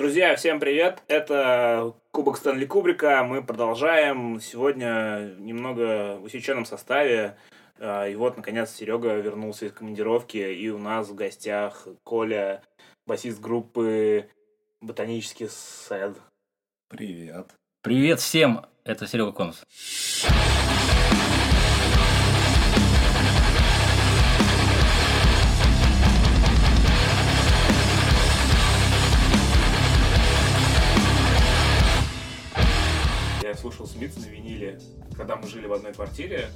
Друзья, всем привет! Это Кубок Стэнли Кубрика. Мы продолжаем сегодня немного в усеченном составе. А, И вот, наконец, Серега вернулся из командировки, и у нас в гостях Коля, басист группы Ботанический сад. Привет. Привет всем, это Серега Конус. Слушал Смитс на виниле, когда мы жили в одной квартире.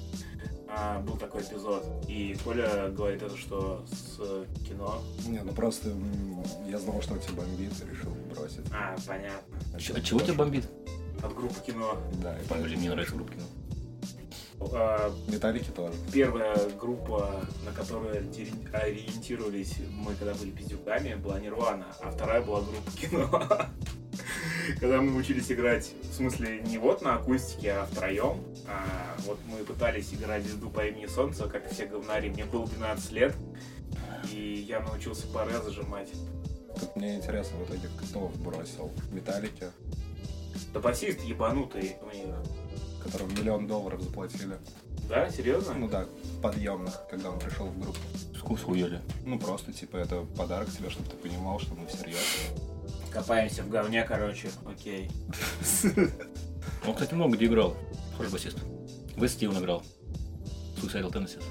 а, Был такой эпизод. И Коля говорит это, что с кино. Не, ну просто я знал, что тебя бомбит, и решил бросить. А, понятно. А Ч- чё чего тебя бомбит? От группы кино. Да, и Блин, мне нравится группа кино. А, Металлики тоже. Первая группа, на которую ориенти- ориентировались мы, когда были пиздюками, была Нирвана, а вторая была группа кино. Когда мы учились играть, в смысле, не вот на акустике, а втроем, а вот мы пытались играть звезду по имени Солнце, как и все говнари, мне было 12 лет, и я научился паре зажимать. Тут мне интересно, в итоге кто бросил Металлики, Да басист ебанутый у них. которым миллион долларов заплатили. Да, серьезно? Ну да, подъемных, когда он пришел в группу. Вкус хуёли. Ну просто, типа, это подарок тебе, чтобы ты понимал, что мы всерьез. Копаемся в говне, короче, окей. Он, кстати, много где играл. Хороший басист. В Стивен играл. Suicidal Tendencies.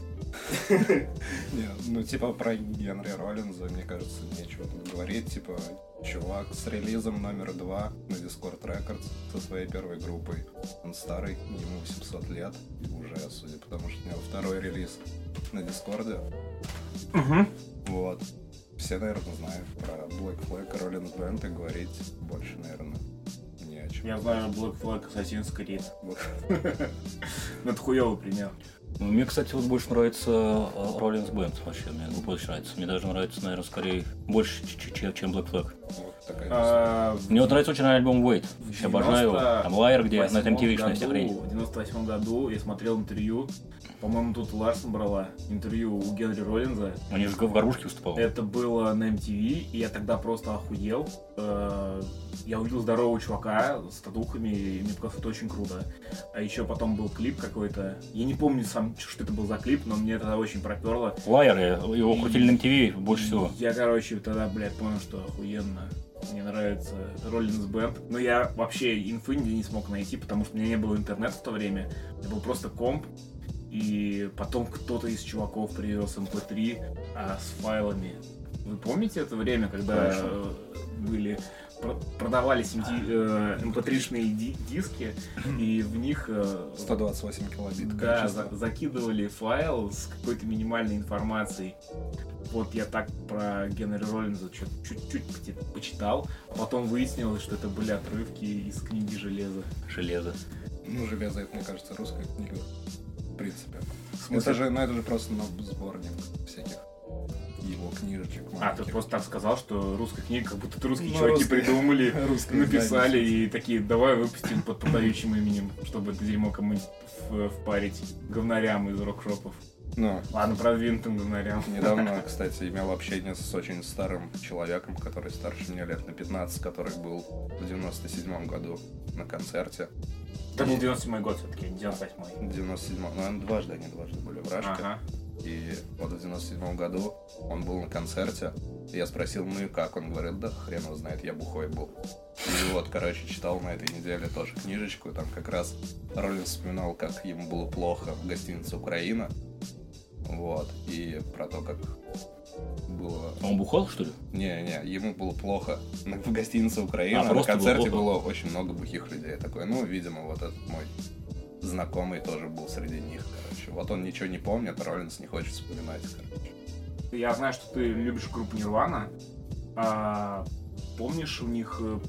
Не, ну типа про Генри Роллинза, мне кажется, нечего тут говорить. Типа, чувак с релизом номер два на Discord Records со своей первой группой. Он старый, ему 800 лет, и уже, судя по тому, что у него второй релиз на Дискорде. Угу. Вот. Все, наверное, знают про Black Flag, Rollins Band, и говорить больше, наверное, не о чем. Я знаю Black Flag Assassin's Creed. Вот. Это хуёвый пример. Ну, мне, кстати, вот больше нравится э, Rollins Band вообще. Мне группа очень нравится. Мне даже нравится, наверное, скорее больше, чем Black Flag. А, Мне вот нравится очень альбом Wait. Еще обожаю его. Там Лайер, где на 98 MTV вся году- хрень. В 98 году я смотрел интервью, по-моему, тут Ларсон брала интервью у Генри Роллинза. Они же в горбушке выступал. Это было на MTV, и я тогда просто охуел. Э, Я увидел здорового чувака с татухами, и мне показалось, это очень круто. А еще потом был клип какой-то. Я не помню сам, что это был за клип, но мне тогда очень проперло. Лайер, его крутили на MTV больше всего. Я, короче, тогда, блядь, понял, что охуенно. Мне нравится Rollins Band. Но я вообще инфы не смог найти, потому что у меня не было интернета в то время. Меня был просто комп. И потом кто-то из чуваков привез MP3 а, с файлами. Вы помните это время, когда Конечно. Были про- продавались MD, э, MP3-шные ди- диски, и в них э, 128 килобит да, за- закидывали файл с какой-то минимальной информацией. Вот я так про Генри Роллинза чуть-чуть почи- почитал, а потом выяснилось, что это были отрывки из книги «Железо». Железо. Ну, железо, это, мне кажется, русская книга. В принципе. В смысле? Это же, ну, это же просто ну, сборник всяких его книжечек. А, ты маленьких. просто так сказал, что русская книга, как будто русские Ну, чуваки русская- придумали, русское написали издание, и такие, давай выпустим под продающим именем, чтобы это дерьмо кому-нибудь впарить говнарям из рок-шопов. Ну, Ладно, продвинутым говнарям. недавно, кстати, имел общение с очень старым человеком, который старше меня лет на 15, который был в 97 году на концерте. Это был 97 год все-таки, 98 В 97 ну, дважды они дважды были в Рашке. Ага. И вот в 97 году он был на концерте. И я спросил, ну и как? Он говорит, да хрен его знает, я бухой был. И вот, короче, читал на этой неделе тоже книжечку. Там как раз Роллин вспоминал, как ему было плохо в гостинице «Украина». Вот. И про то, как было... А Он бухал, что ли? Не-не, ему было плохо в гостинице «Украина». А, на было концерте плохо. было очень много бухих людей. Я такой, ну, видимо, вот этот мой знакомый тоже был среди них, короче. Вот он ничего не помнит, Роллинс не хочет вспоминать, короче. Я знаю, что ты любишь группу Нирвана. А, помнишь, у них э,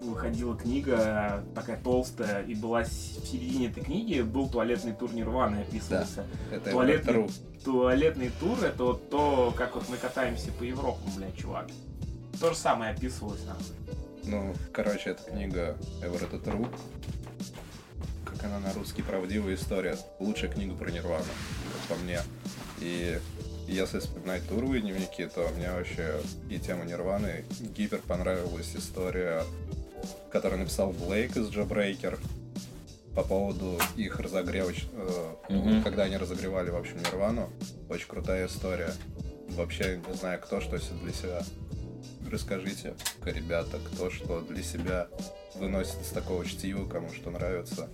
выходила книга такая толстая, и была в середине этой книги был туалетный тур Нирваны описывался. Это Туалетный, туалетный тур это вот то, как вот мы катаемся по Европам, блядь, чувак. То же самое описывалось нахуй. Ну, короче, эта книга Эверетта Тру. Как она на русский правдивая история. Лучшая книга про Нирвану, как по мне. И Если вспоминать туровые дневники, то мне вообще и тема Нирваны гипер понравилась история, которую написал Блейк из Джабрейкер по поводу их разогрева, э, Мгм. когда они разогревали, в общем, Нирвану. Очень крутая история. Вообще не знаю, кто что для себя. Расскажите, ребята, кто что для себя выносит из такого чтива, кому что нравится.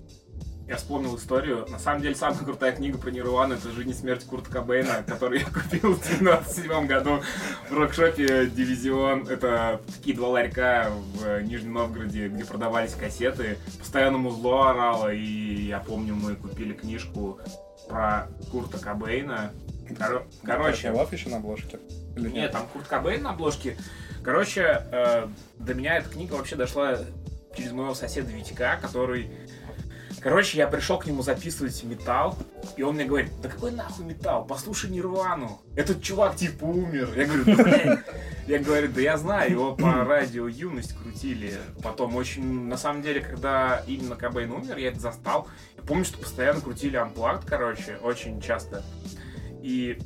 Я вспомнил историю. На самом деле, самая крутая книга про Нирвану это «Жизнь и смерть Курта Кобейна», которую я купил в 97 году в рокшопе «Дивизион». Это такие два ларька в Нижнем Новгороде, где продавались кассеты. Постоянно музло орало, и я помню, мы купили книжку про Курта Кобейна. Коро- Короче, Лав еще на обложке? Или нет, там Курт Кобейн на обложке. Короче, э, до меня эта книга вообще дошла через моего соседа Витька, который... Короче, я пришел к нему записывать металл, и он мне говорит, да какой нахуй металл, послушай Нирвану, этот чувак типа умер. Я говорю, «Блядь». Я говорю, да я знаю, его по радио Юность крутили. Потом очень, на самом деле, когда именно Кобейн умер, я это застал. Я помню, что постоянно крутили Unplugged, короче, очень часто. И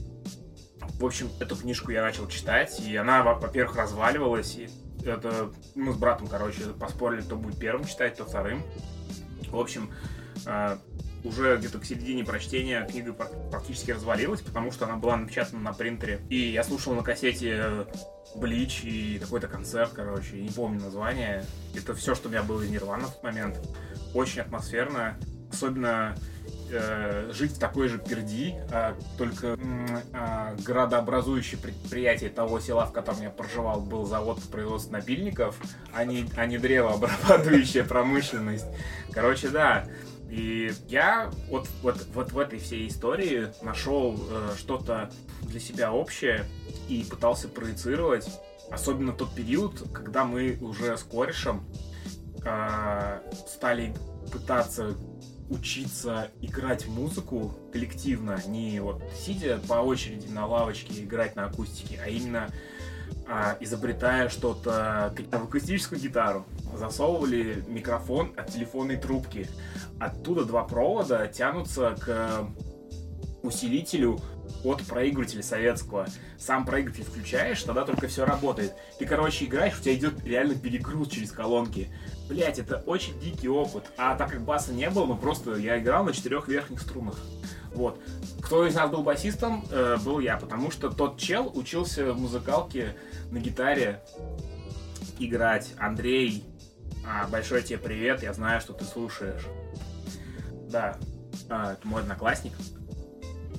в общем, эту книжку я начал читать, и она, во- во-первых, разваливалась, и это мы с братом, короче, поспорили, кто будет первым читать, кто вторым. В общем, э, уже где-то к середине прочтения книга пр- практически развалилась, потому что она была напечатана на принтере. И я слушал на кассете Блич и какой-то концерт, короче, не помню название. Это все, что у меня было из Нирвана в тот момент. Очень атмосферно. Особенно э, жить в такой же перди, а, только м, а, градообразующее предприятие того села, в котором я проживал, был завод по производству напильников, а не, а не древообрабатывающая промышленность. Короче, да. И я вот, вот, вот в этой всей истории нашел э, что-то для себя общее и пытался проецировать. Особенно тот период, когда мы уже с корешем э, стали пытаться учиться играть музыку коллективно, не вот сидя по очереди на лавочке играть на акустике, а именно а, изобретая что-то в акустическую гитару. Засовывали микрофон от телефонной трубки. Оттуда два провода тянутся к усилителю от проигрывателя советского. Сам проигрыватель включаешь, тогда только все работает. Ты, короче, играешь, у тебя идет реально перегруз через колонки. Блять, это очень дикий опыт. А так как баса не было, ну просто я играл на четырех верхних струнах. Вот. Кто из нас был басистом, э, был я, потому что тот чел учился в музыкалке на гитаре играть. Андрей, а, большой тебе привет, я знаю, что ты слушаешь. Да, а, это мой одноклассник.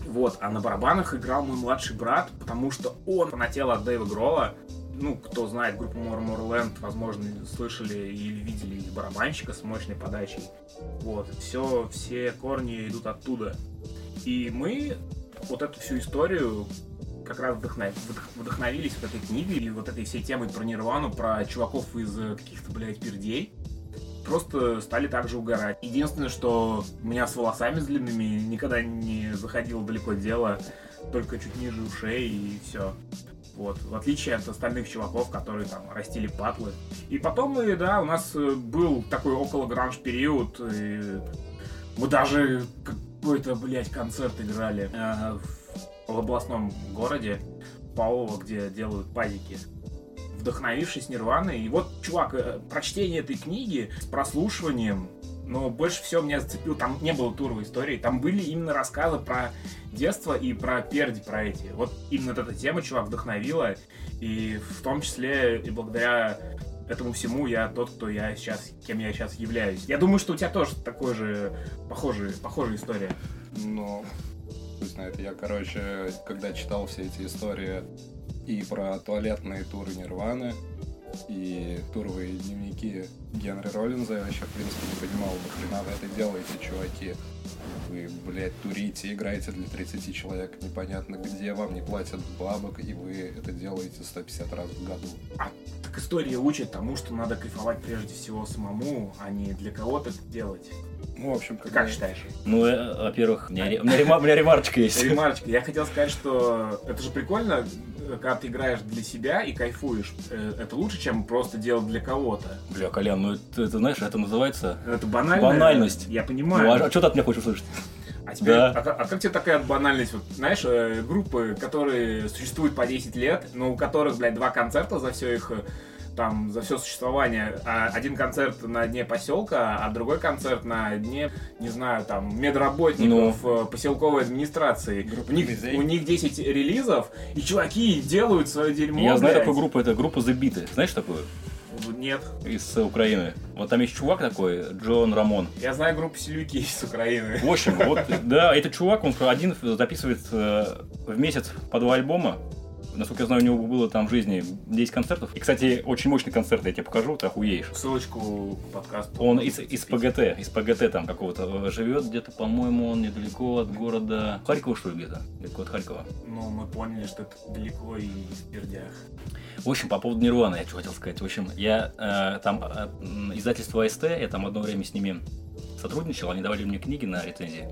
Вот, а на барабанах играл мой младший брат, потому что он фанател от Дэйва Грола. Ну, кто знает группу Moreland, возможно, слышали или видели их барабанщика с мощной подачей. Вот, все, все корни идут оттуда. И мы вот эту всю историю как раз вдохнов- вдох- вдохновились вот этой книгой и вот этой всей темой про Нирвану, про чуваков из э, каких-то, блядь, пердей. Просто стали так же угорать. Единственное, что у меня с волосами длинными никогда не заходило далеко дело, только чуть ниже ушей и все. Вот, в отличие от остальных чуваков, которые там растили патлы. И потом, мы, да, у нас э, был такой около гранж период, и мы даже какой-то, блядь, концерт играли э, в, в областном городе Павлово, где делают пазики вдохновившись Нирваной. И вот, чувак, э, прочтение этой книги с прослушиванием, но больше всего меня зацепил, там не было туровой истории, там были именно рассказы про детство и про перди, про эти. Вот именно эта тема, чувак, вдохновила, и в том числе и благодаря этому всему я тот, кто я сейчас, кем я сейчас являюсь. Я думаю, что у тебя тоже такой же похожая, похожая история. Ну, пусть знает, я, короче, когда читал все эти истории и про туалетные туры Нирваны, и туровые дневники Генри Роллинза, я вообще, в принципе, не понимал, нахрена вы это делаете, чуваки. Вы, блядь, турите, играете для 30 человек, непонятно где, вам не платят бабок, и вы это делаете 150 раз в году. Так история учит тому, что надо кайфовать прежде всего самому, а не для кого-то делать. Ну, в общем, когда... как считаешь? Ну, э, во-первых, у меня, ре- у меня рема- у меня ремарочка есть. Ремарочка, я хотел сказать, что это же прикольно, э, когда ты играешь для себя и кайфуешь. Э, Это лучше, чем просто делать для кого-то. Бля, Колян, ну это, это, знаешь, это называется... Это банально. Банальность. Я Ну, понимаю. а, что ты от меня хочешь услышать? А теперь, Да. а, как- а как тебе такая банальность? Вот, знаешь, э, группы, которые существуют по 10 лет, но у которых, блядь, два концерта за все их там, за все существование. А один концерт на дне поселка, а другой концерт на дне, не знаю, там, медработников э, поселковой администрации. Группа У них, друзей. у них 10 релизов, и чуваки делают свое дерьмо, Я знаю блядь. такую группу, это группа Beat. Знаешь такую? Нет. Из э, Украины. Вот там есть чувак такой, Джон Рамон. Я знаю группу Силюки из Украины. В общем, вот, да, этот чувак, он один записывает э, в месяц по два альбома. Насколько я знаю, у него было там в жизни 10 концертов. И, кстати, очень мощный концерт, я тебе покажу, ты охуеешь. Ссылочку к подкасту. Он из, из ПГТ, из ПГТ там какого-то э, живет где-то, по-моему, он недалеко от города Харькова, что ли, где-то? Далеко от Харькова. Ну, мы поняли, что это далеко и в пердях. В общем, по поводу Нирваны, я что хотел сказать. В общем, я э, там э, издательство АСТ, я там одно время с ними сотрудничал, они давали мне книги на рецензии.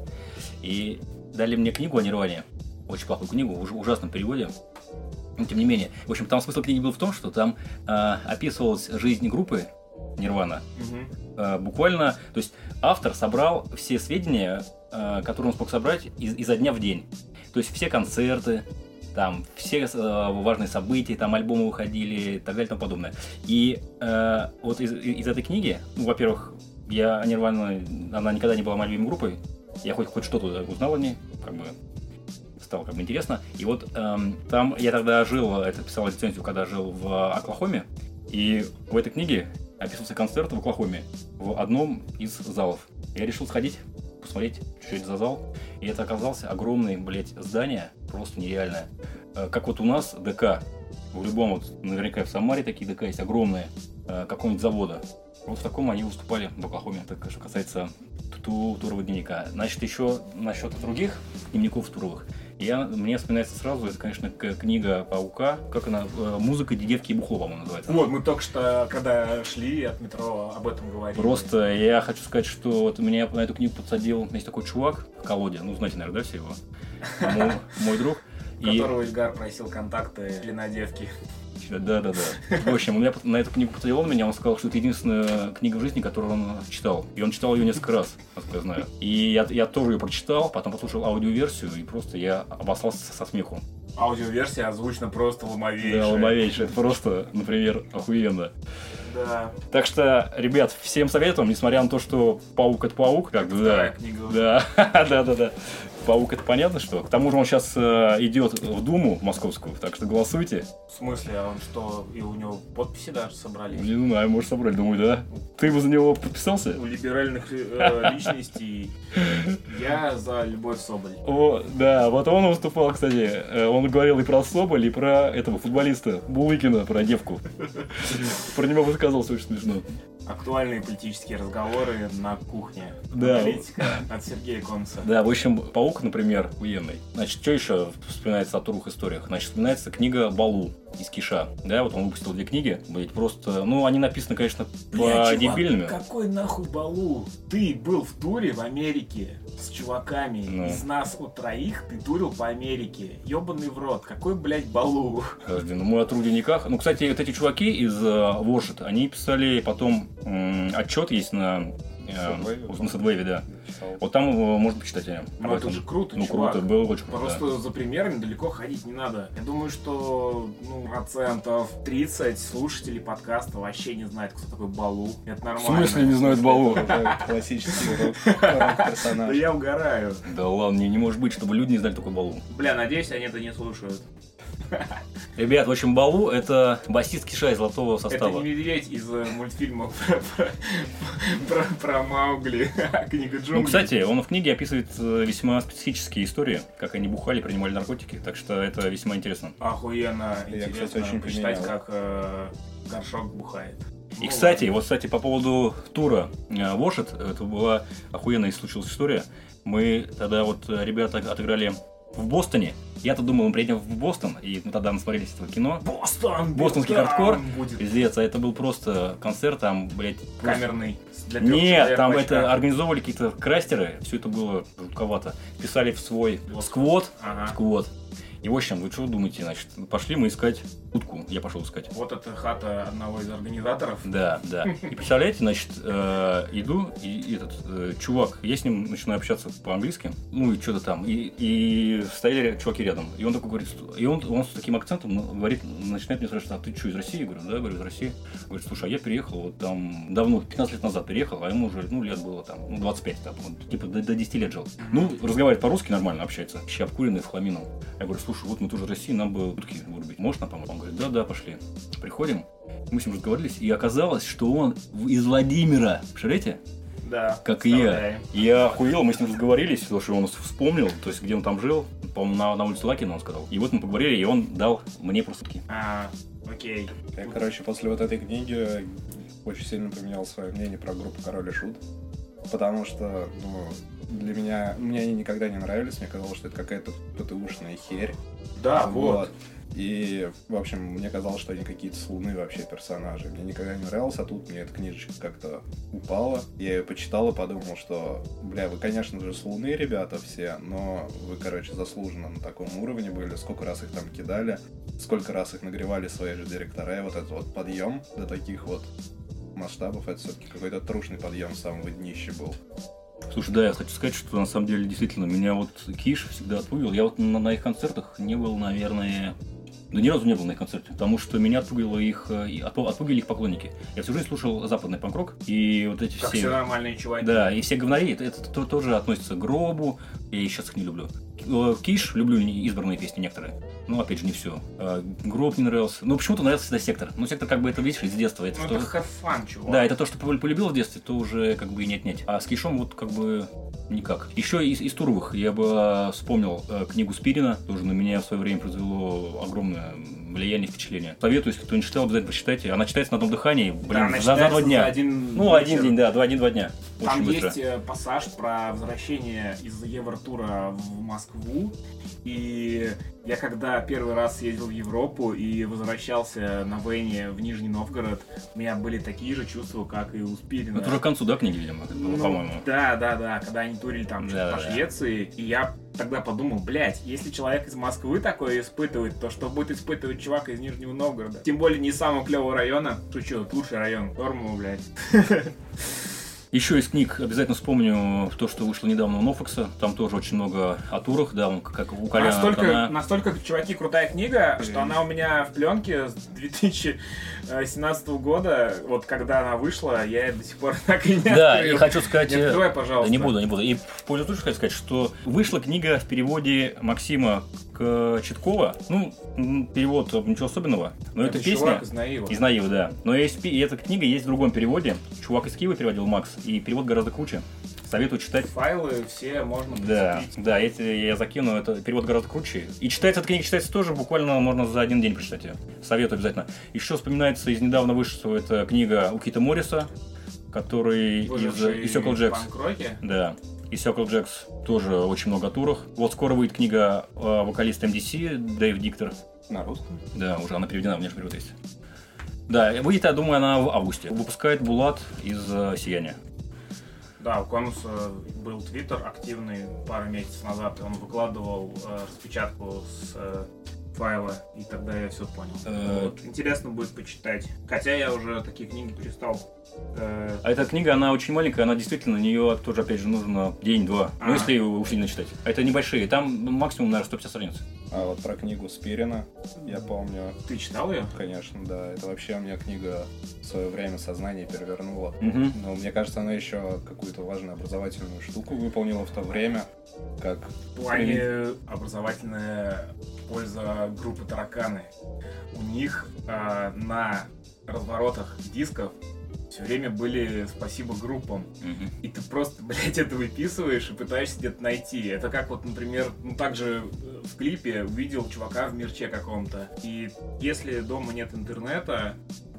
И дали мне книгу о Нирване. Очень плохую книгу, в уж- ужасном переводе. Но тем не менее. В общем, там смысл книги был в том, что там э, описывалась жизнь группы Нирвана. Э, буквально, то есть автор собрал все сведения, э, которые он смог собрать из, изо дня в день. То есть все концерты, там все э, важные события, там альбомы выходили и так далее и тому подобное. И э, вот из, из этой книги, ну, во-первых, я Нирвана, она никогда не была моей любимой группой, я хоть, хоть что-то узнал о ней, как бы стало как бы интересно. И вот эм, там я тогда жил, это писал рецензию, когда жил в Оклахоме, и в этой книге описывался концерт в Оклахоме в одном из залов. Я решил сходить, посмотреть, что это за зал. И это оказался огромное, блядь, здание, просто нереальное. Э, Как вот у нас ДК, в любом, вот, наверняка в Самаре такие ДК есть огромные, э, какого-нибудь завода. Вот в таком они выступали в Оклахоме, так что касается ту- турового дневника. Значит, еще насчет других дневников туровых. Я, мне вспоминается сразу, это, конечно, книга Паука, как она, э, музыка Дедевки и Бухло, по-моему, называется. Вот, мы только что, когда шли от метро, об этом говорили. Просто я хочу сказать, что вот меня на эту книгу подсадил, есть такой чувак в колоде, ну знаете, наверное, да, все его, Мо- мой друг. Которого Ильгар просил контакты для надевки. Да, да, да. В общем, он меня на эту книгу подсадил он меня, он сказал, что это единственная книга в жизни, которую он читал. И он читал ее несколько раз, насколько я знаю. И я, я тоже ее прочитал, потом послушал аудиоверсию, и просто я обоссался со смеху. Аудиоверсия озвучена просто ломовейшая. Да, ломовейшее, это просто, например, охуенно. Да. Так что, ребят, всем советуем, несмотря на то, что паук это паук, как бы, да. Книга. Да, да, да, да. Паук это понятно, что. К тому же он сейчас идет в Думу московскую, так что голосуйте. В смысле, а он что, и у него подписи даже собрались? Не знаю, может собрали, думаю, да. Ты бы за него подписался? У либеральных э, личностей я за Любовь Соболь. О, да, вот он выступал, кстати. Э, Он говорил и про Соболь, и про этого футболиста Булыкина, про девку. Про него высказался очень смешно. Актуальные политические разговоры на кухне. Да. Аналитика от Сергея Конца. Да, в общем, Паук, например, военный. Значит, что еще вспоминается о туровых историях? Значит, вспоминается книга Балу из Киша. Да, вот он выпустил две книги. Блять, просто, ну, они написаны, конечно, по чувак, дебильными. какой нахуй балу? Ты был в туре в Америке с чуваками. Ну. Из нас у троих ты турил по Америке. Ёбаный в рот. Какой, блядь, балу? Подожди, ну мы о трудниках. Ну, кстати, вот эти чуваки из Воршит, они писали потом отчет есть на э, Subway, на Садвейве, да. Вот там его можно почитать. э, Ну это этом. же круто, Ну, чувак. круто, было очень круто. Просто за примерами далеко ходить не надо. Я думаю, что ну, процентов 30 слушателей подкаста вообще не знают, кто такой Балу. Это В нормально. смысле не знают Балу? Это Классический рок- Да персонаж. я угораю. Да ладно, не, не может быть, чтобы люди не знали такой Балу. Бля, надеюсь, они это не слушают. Ребят, в общем, Балу это басист Киша из золотого Это состава. не медведь из э, мультфильма про, про- про- про Маугли, книга джунглей. Ну, кстати, он в книге описывает э, весьма специфические истории, как они бухали, принимали наркотики, так что это весьма интересно. Охуенно Я, интересно кстати, очень почитать, поменял. как э, горшок бухает. И, кстати, вот, кстати, по поводу тура э, Вошет, это была охуенная случилась история. Мы тогда вот э, ребята отыграли в Бостоне. Я-то думал, мы приедем в Бостон, и мы тогда насмотрелись этого кино. Бостон! Бостонский там хардкор. будет Пиздец, а это был просто концерт, там, блядь... камерный. для Нет, там это организовывали какие-то крастеры, все это было жутковато. Писали в свой Вот. сквот, Ага. сквот. И в общем, вы что думаете, значит, пошли мы искать утку я пошел искать. Вот это хата одного из организаторов. Да, да. И представляете, значит, э, иду, и, этот э, чувак, я с ним начинаю общаться по-английски, ну и что-то там, и, и стояли чуваки рядом. И он такой говорит, и он, он с таким акцентом говорит, начинает мне спрашивать, а ты что, из России? Я говорю, да, говорю, из России. Говорит, слушай, а я переехал вот там давно, 15 лет назад переехал, а ему уже, ну, лет было там, ну, 25, там, он, типа до, до 10 лет жил. Ну, разговаривает по-русски нормально, общается. В хламину. Я говорю, слушай, вот мы тоже из России, нам бы утки вырубить. Можешь нам помочь? Он говорит, да, да, пошли. Приходим, мы с ним разговорились, и оказалось, что он из Владимира. Представляете? Да. Как и я. Я охуел, мы с ним разговорились, потому что он вспомнил, то есть где он там жил, по-моему, на, на улице Лакина он сказал. И вот мы поговорили, и он дал мне просто сутки. А, окей. Я, короче, после вот этой книги очень сильно поменял свое мнение про группу Король и Шут. Потому что, ну, для меня, мне они никогда не нравились, мне казалось, что это какая-то ПТУшная херь. Да, вот. И, в общем, мне казалось, что они какие-то с вообще персонажи. Мне никогда не нравилось, а тут мне эта книжечка как-то упала. Я ее почитал и подумал, что, бля, вы, конечно же, с ребята, все, но вы, короче, заслуженно на таком уровне были. Сколько раз их там кидали, сколько раз их нагревали свои же директора. И вот этот вот подъем до таких вот масштабов, это все-таки какой-то трушный подъем с самого днища был. Слушай, да, я хочу сказать, что на самом деле действительно меня вот Киш всегда отпугивал. Я вот на, на их концертах не был, наверное, да ни разу не был на их концерте, потому что меня отпугивало их, э, отпугивали их поклонники. Я всю жизнь слушал западный панк-рок, и вот эти Как все... все нормальные чуваки. Да, и все говнари, это, это то- тоже относится к гробу, я и сейчас их не люблю. Э, Киш, люблю избранные песни некоторые, но опять же не все. Гроб не нравился, но почему-то нравился всегда Сектор. Ну, Сектор как бы это, видишь, из детства, это Ну, что... это хэфан, чувак. Да, это то, что пол- полюбил в детстве, то уже как бы и не отнять. А с Кишом вот как бы никак. Еще из, из туровых я бы а, вспомнил э, книгу Спирина, тоже на меня в свое время произвело огромное влияние, впечатление. Советую, если кто не читал, обязательно прочитайте. Она читается на одном дыхании, блин, Да, за, за два дня. за один ну, один вечер. день, да, два, один-два дня. Очень Там быстро. есть э, пассаж про возвращение из Евротура в Москву. И я когда первый раз ездил в Европу и возвращался на Вене в Нижний Новгород, у меня были такие же чувства, как и у Спирина. Это уже к концу, да, книги, видимо, Ну, по-моему. Да, да, да, когда они турили там Да, по да, да. Швеции, и я тогда подумал, блядь, если человек из Москвы такое испытывает, то что будет испытывать чувак из Нижнего Новгорода? Тем более не самого клевого района. Шучу, лучший район. Норму, блядь. Еще из книг обязательно вспомню то, что вышло недавно у Нофекса. Там тоже очень много о турах, да, он как у Коляна. Настолько, настолько, чуваки, крутая книга, что она у меня в пленке с 2017 года, вот когда она вышла, я до сих пор так и не Да, открыл. и хочу сказать... Не открывай, Да пожалуйста. не буду, не буду. И в пользу случая хочу сказать, что вышла книга в переводе Максима Кочеткова. Ну, перевод э, ничего особенного, но это, песня чувак из Наива. из Наивы, да. Но есть, и эта книга есть в другом переводе. Чувак из Киева переводил Макс, и перевод гораздо круче. Советую читать. Файлы все можно Да, прицепить. да, эти я закину, это перевод гораздо круче. И читается эта книга, читается тоже буквально можно за один день прочитать ее. Советую обязательно. Еще вспоминается из недавно вышла эта книга у Кита Морриса, который из, Выживший из Jacks. панк-роке. Да. И Circle Jacks тоже очень много о турах. Вот скоро выйдет книга э, вокалиста MDC Дэйв Диктор. На русском? Да, уже она переведена, у меня же перевод есть. Да, выйдет, я думаю, она в августе. Выпускает Булат из э, «Сияния». Да, у Конуса был твиттер активный пару месяцев назад, он выкладывал э, распечатку с э, файла, и тогда я все понял. Э, Вот. Интересно будет почитать. Хотя я уже такие книги перестал. э, А эта книга, она очень маленькая, она действительно, на нее тоже, опять же, нужно день-два. Ну, А. если ее усиленно читать. А это небольшие, там максимум, наверное, 150 страниц. А вот про книгу Спирина, я помню, Ты читал ее? конечно, да, это вообще у меня книга в свое время сознание перевернула. Мгм. Но мне кажется, она еще какую-то важную образовательную штуку выполнила в то время, как В плане образовательная польза группы Тараканы. У них э, на разворотах дисков все время были спасибо группам. Мгм. И ты просто, блядь, это выписываешь и пытаешься где-то найти. Это как вот, например, ну также э, в клипе увидел чувака в мерче каком-то. И если дома нет интернета,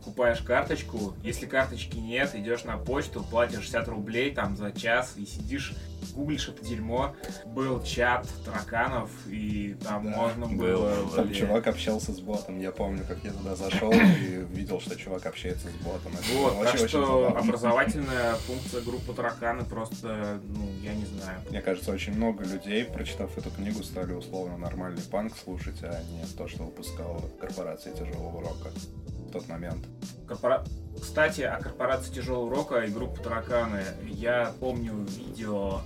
покупаешь карточку. Если карточки нет, идешь на почту, платишь 60 рублей там за час и сидишь гуглишь это дерьмо, был чат тараканов, и там Да, можно был, было... был. Там чувак общался с ботом. Я помню, как я туда зашел и видел, что чувак общается с ботом. Это Вот, так очень-очень что забавно. образовательная функция группы тараканы просто, ну, я не знаю. Мне кажется, очень много людей, прочитав эту книгу, стали условно нормальный панк слушать, а не то, что выпускала корпорация тяжелого рока в тот момент. Корпора- Кстати, о корпорации тяжелого рока и группы тараканы. Я помню видео,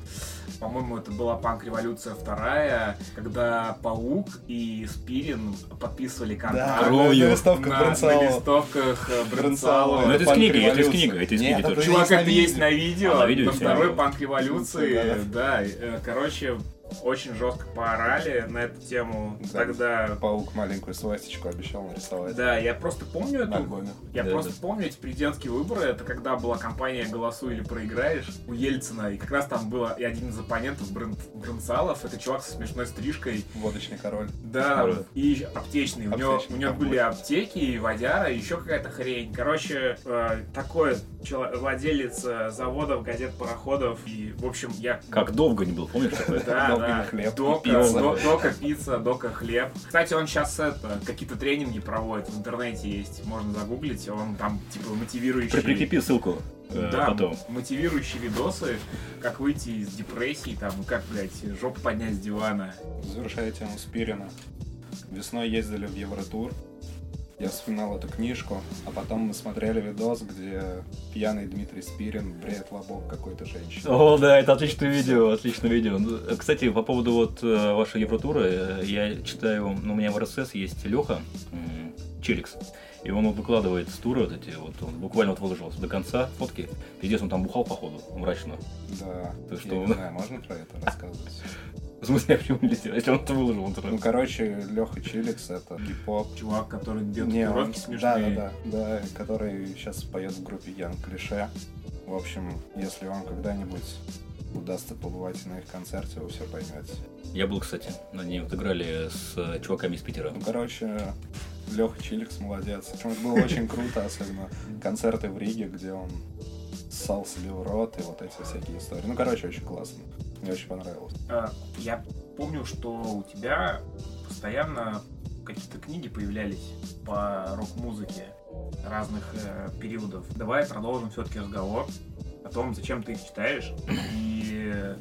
по-моему, это была панк-революция вторая, когда Паук и Спирин подписывали контракт. Кровью. на листовках на, на листовках э. Брэнсаула. Ну, это из Панк книги, это из революция. книги, это из книги тоже. Чувак, это есть на видео, А, на видео на второй да. панк революции, Да. да. э, Короче, очень жестко поорали на эту тему. Да. Тогда, Паук маленькую свастичку обещал нарисовать да, я просто помню эту альбоме. Я Да, просто да. помню эти президентские выборы, это когда была кампания «Голосуй или проиграешь» у Ельцина, и как раз там был и один из оппонентов Брэн, Брэнсалов, это чувак со смешной стрижкой, Водочный король. да, и аптечный. У него, у него были аптеки, и водяра, и еще какая-то хрень. Короче, э, такой чело- владелец э, заводов, газет, пароходов, и, в общем, я... Как долго не был, помнишь? Да, да. хлеб, Дока, пицца. до- дока, пицца, дока, хлеб. Кстати, он сейчас это, какие-то тренинги проводит, в интернете есть, можно загуглить, он там, типа, мотивирующий... При- Прикрепи ссылку э, Да, потом. мотивирующие видосы, как выйти из депрессии, там, как, блядь, жопу поднять с дивана. Завершая тему Спирина. Весной ездили в Евротур. Я вспоминал эту книжку, а потом мы смотрели видос, где пьяный Дмитрий Спирин бреет лобок какой-то женщины. О, да, это отличное видео, отличное видео. Ну, Кстати, по поводу вот э, вашей Евротуры, э, я читаю, ну, у меня в РСС есть Леха, Челикс, и он вот выкладывает с тура вот эти, вот он буквально вот выложил до конца фотки. Пиздец, он там бухал, походу, мрачно. Да, я что? не знаю, можно про это рассказывать? В смысле, а почему нельзя? Если он это выложил, он Ну, короче, Леха Чиликс это гип-поп. Чувак, который делает Не, он- да, да, да, да, который сейчас поет в группе Ян Клише. В общем, если вам когда-нибудь удастся побывать на их концерте, вы все поймете. Я был, кстати, на ней вот играли с э, чуваками из Питера. Ну, короче, Леха Чиликс молодец. Общем, это было очень круто, особенно концерты в Риге, где он ссал себе в рот и вот эти всякие истории. Ну, короче, очень классно. Мне очень понравилось. А, Я помню, что у тебя постоянно какие-то книги появлялись по рок-музыке разных э, периодов. Давай продолжим все-таки разговор о том, зачем ты их читаешь и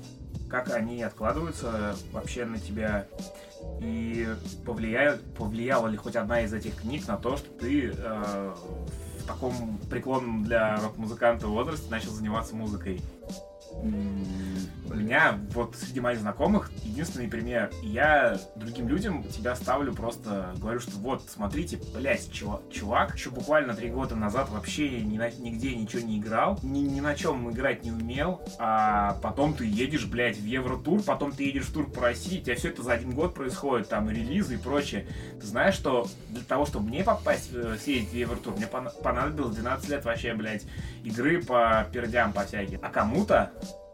как они откладываются вообще на тебя и повлияют, повлияла ли хоть одна из этих книг на то, что ты э, в таком преклонном для рок-музыканта возрасте начал заниматься музыкой. У меня вот среди моих знакомых единственный пример. Я другим людям тебя ставлю просто, говорю, что вот, смотрите, блядь, чувак, чувак еще буквально три года назад вообще ни на- нигде ничего не играл, ни, ни на чем играть не умел, а потом ты едешь, блядь, в Евротур, потом ты едешь в тур по России, у тебя все это за один год происходит, там, релизы и прочее. Ты знаешь, что для того, чтобы мне попасть, э, съездить в Евротур, мне пона- понадобилось 12 лет вообще, блядь, игры по пердям по всяким. А кому-то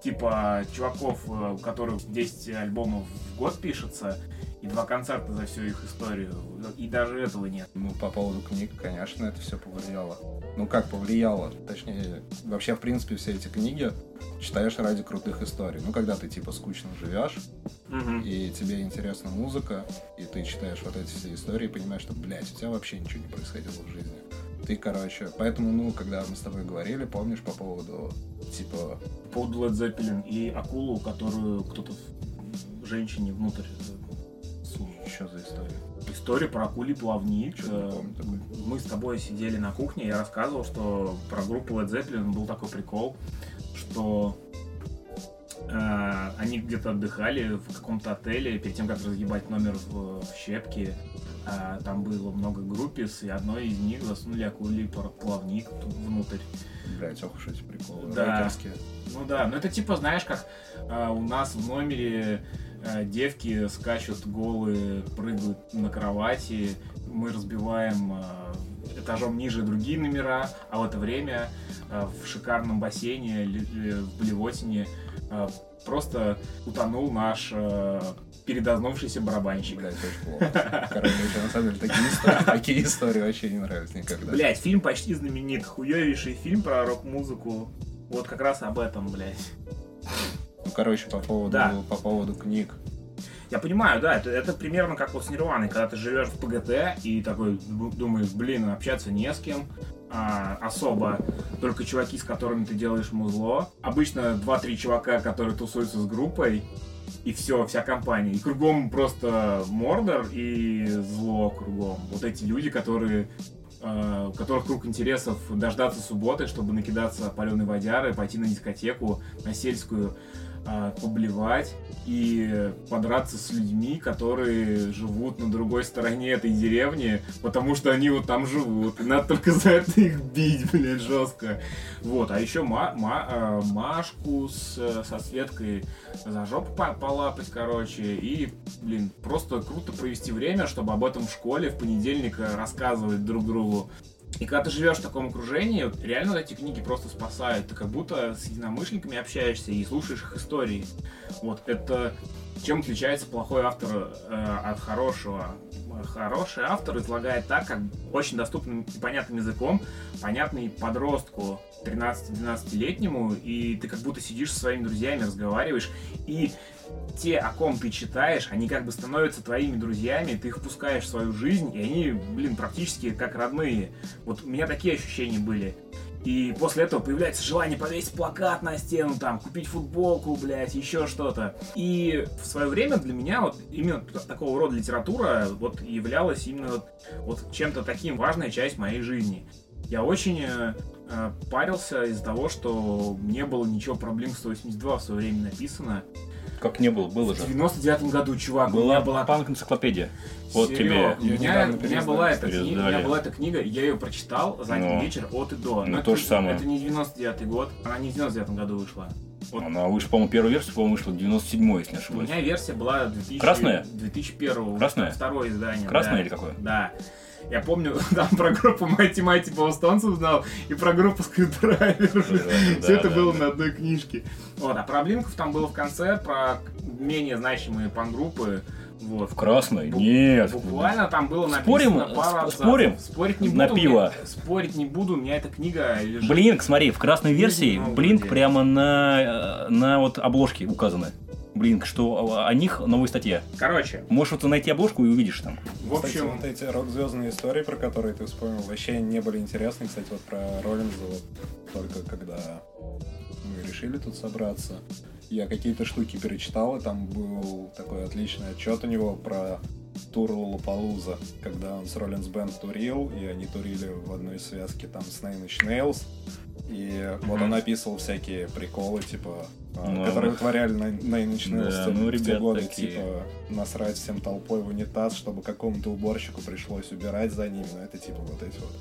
типа чуваков, э, у которых 10 альбомов в год пишется, и два концерта за всю их историю. И даже этого нет. Ну, по поводу книг, конечно, это все повлияло. Ну, как повлияло? Точнее, вообще, в принципе, все эти книги читаешь ради крутых историй. Ну, когда ты, типа, скучно живешь, и тебе интересна музыка, и ты читаешь вот эти все истории, и понимаешь, что, блядь, у тебя вообще ничего не происходило в жизни. Ты, короче, поэтому, ну, когда мы с тобой говорили, помнишь, по поводу, типа, По поводу Led Zeppelin и акулу, которую кто-то в- женщине внутрь э, сунул. что за история? История про акулий плавник. Э, помню. Мы с тобой сидели на кухне, я рассказывал, что про группу Led Zeppelin был такой прикол, что они где-то отдыхали в каком-то отеле, перед тем, как разъебать номер в, в щепке. А, там было много группис, и одной из них засунули акулий плавник внутрь. Блядь, ох уж эти приколы. Да. рокерские. Ну да, ну это типа, знаешь, как а, у нас в номере а, девки скачут голые, прыгают на кровати, мы разбиваем а, этажом ниже другие номера, а в это время а, в шикарном бассейне ли в Блевотине а, просто утонул наш а, передознувшийся барабанщик. Блядь, очень плохо. Короче, на самом деле, такие истории, такие истории вообще не нравятся никогда. Блять, фильм почти знаменит, хуёвейший фильм про рок-музыку. Вот как раз об этом, блядь. Ну, короче, по поводу, Да. по поводу книг. Я понимаю, да, это, это примерно как вот с Нирваной, когда ты живешь в ПГТ и такой ду- думаешь, блин, общаться не с кем, а, особо только чуваки, с которыми ты делаешь музло. Обычно 2-3 чувака, которые тусуются с группой, и все, вся компания. И кругом просто мордор и зло кругом. Вот эти люди, которые э, у которых круг интересов дождаться субботы, чтобы накидаться паленой водяры, пойти на дискотеку, на сельскую, поблевать и подраться с людьми, которые живут на другой стороне этой деревни, потому что они вот там живут. И надо только за это их бить, блядь, жестко. Вот, а еще Ма- Ма- э, Машку с, со Светкой за жопу по- полапать, короче, и, блин, просто круто провести время, чтобы об этом в школе в понедельник рассказывать друг другу. И когда ты живешь в таком окружении, реально эти книги просто спасают. Ты как будто с единомышленниками общаешься и слушаешь их истории. Вот это чем отличается плохой автор э, от хорошего. Хороший автор излагает так, как очень доступным и понятным языком, понятный подростку 13-12-летнему, и ты как будто сидишь со своими друзьями, разговариваешь, и те, о ком ты читаешь, они как бы становятся твоими друзьями, ты их пускаешь в свою жизнь, и они, блин, практически как родные. Вот у меня такие ощущения были. И после этого появляется желание повесить плакат на стену, там, купить футболку, блядь, еще что-то. И в свое время для меня вот именно такого рода литература вот являлась именно вот, вот чем-то таким важная часть моей жизни. Я очень э, э, парился из-за того, что не было ничего проблем 182 в свое время написано. Как не было, было В же. 99 году, чувак, у Была меня была панк-энциклопедия. Вот Серёг, тебе. У меня, у меня была эта книга, у меня была эта книга, я ее прочитал за один Ну. вечер от и до. Ну, Но то это, же самое. Это не 99 год, она не в 99 году вышла. Вот. Она вышла, по-моему, первая версия, по-моему, вышла в 97 если не У ошибаюсь. меня версия была 2000, Красная? 2001 Красная? Второе издание. Красное да. или какое? Да. Я помню, там про группу Майти Майти Паустонцев знал и про группу. Да, Все это было на одной книжке. Вот, а про Блинков там было в конце, про менее значимые пангруппы. Вот. В красной? Бу- Нет. Буквально там было Спорим? абзацев. спорим? Спорить не буду. На мне- пиво. Спорить не буду, у меня эта книга лежит. Блинк, смотри, в красной версии Блинк прямо на, э, на вот обложке указано. Блинк, что о них новая статья. Короче, Можешь вот найти обложку и увидишь там. в Кстати, общем, вот эти рок-звездные истории, про которые ты вспомнил, вообще не были интересны. Кстати, вот про Роллинза, вот только когда мы решили тут собраться, я какие-то штуки перечитал, и там был такой отличный отчет у него про тур Лолапалуза, когда он с Роллинз Бенд турил, и они турили в одной связке там с Nine Inch Nails, и вот Мгм. он описывал всякие приколы, типа, а, Ну, которые вот. вытворяли Nine Inch Nails Да, те- ну, в те годы, такие. типа, насрать всем толпой в унитаз, чтобы какому-то уборщику пришлось убирать за ними. Ну, это типа вот эти вот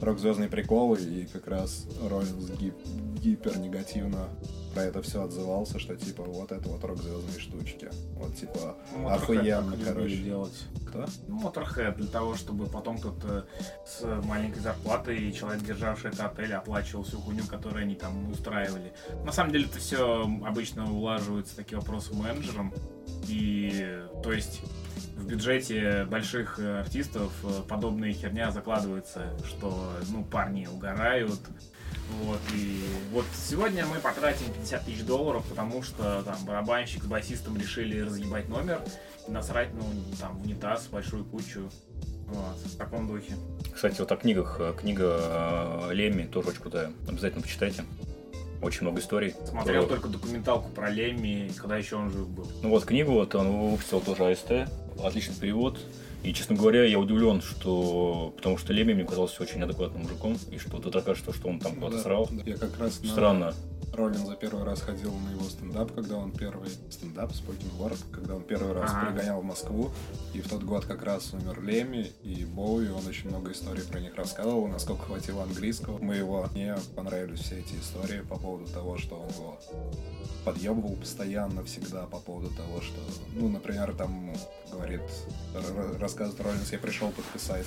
рок-звездные приколы, и как раз Роллинс гип- гипер негативно про это все отзывался, что типа вот это вот рок-звездные штучки. Вот типа Motorhead охуенно, короче. делать. кто? Ну, Motorhead, для того, чтобы потом кто-то с маленькой зарплатой, человек, державший этот отель, оплачивал всю хуйню, которую они там устраивали. На самом деле это все обычно улаживаются такие вопросы менеджером. И, то есть, в бюджете больших э, артистов э, подобная херня закладывается, что, ну, парни угорают, вот, и вот сегодня мы потратим 50 тысяч долларов, потому что там барабанщик с басистом решили разъебать номер и насрать, ну, там, в унитаз, большую кучу. Вот, в таком духе. Кстати, вот о книгах. Книга э, Лемми тоже очень крутая. Обязательно почитайте. Очень много историй. Смотрел Э, только документалку про Лемми, когда еще он жив был. Ну вот книгу вот он выпустил тоже АСТ, отличный перевод. И, честно говоря, я удивлен, что... Потому что Леми мне казался очень адекватным мужиком, и что тут окажется, что он там куда-то Да, срал. да. Я как раз на Странно. Роллин за первый раз ходил на его стендап, когда он первый... Стендап, Spoken Word, когда он первый раз Ага. пригонял в Москву. И в тот год как раз умер Леми и Боуи. Он очень много историй про них рассказывал, насколько хватило английского. Моего мне понравились все эти истории по поводу того, что он его подъебывал постоянно, всегда по поводу того, что, ну, например, там говорит, р- рассказывает Роллинс, я пришел подписать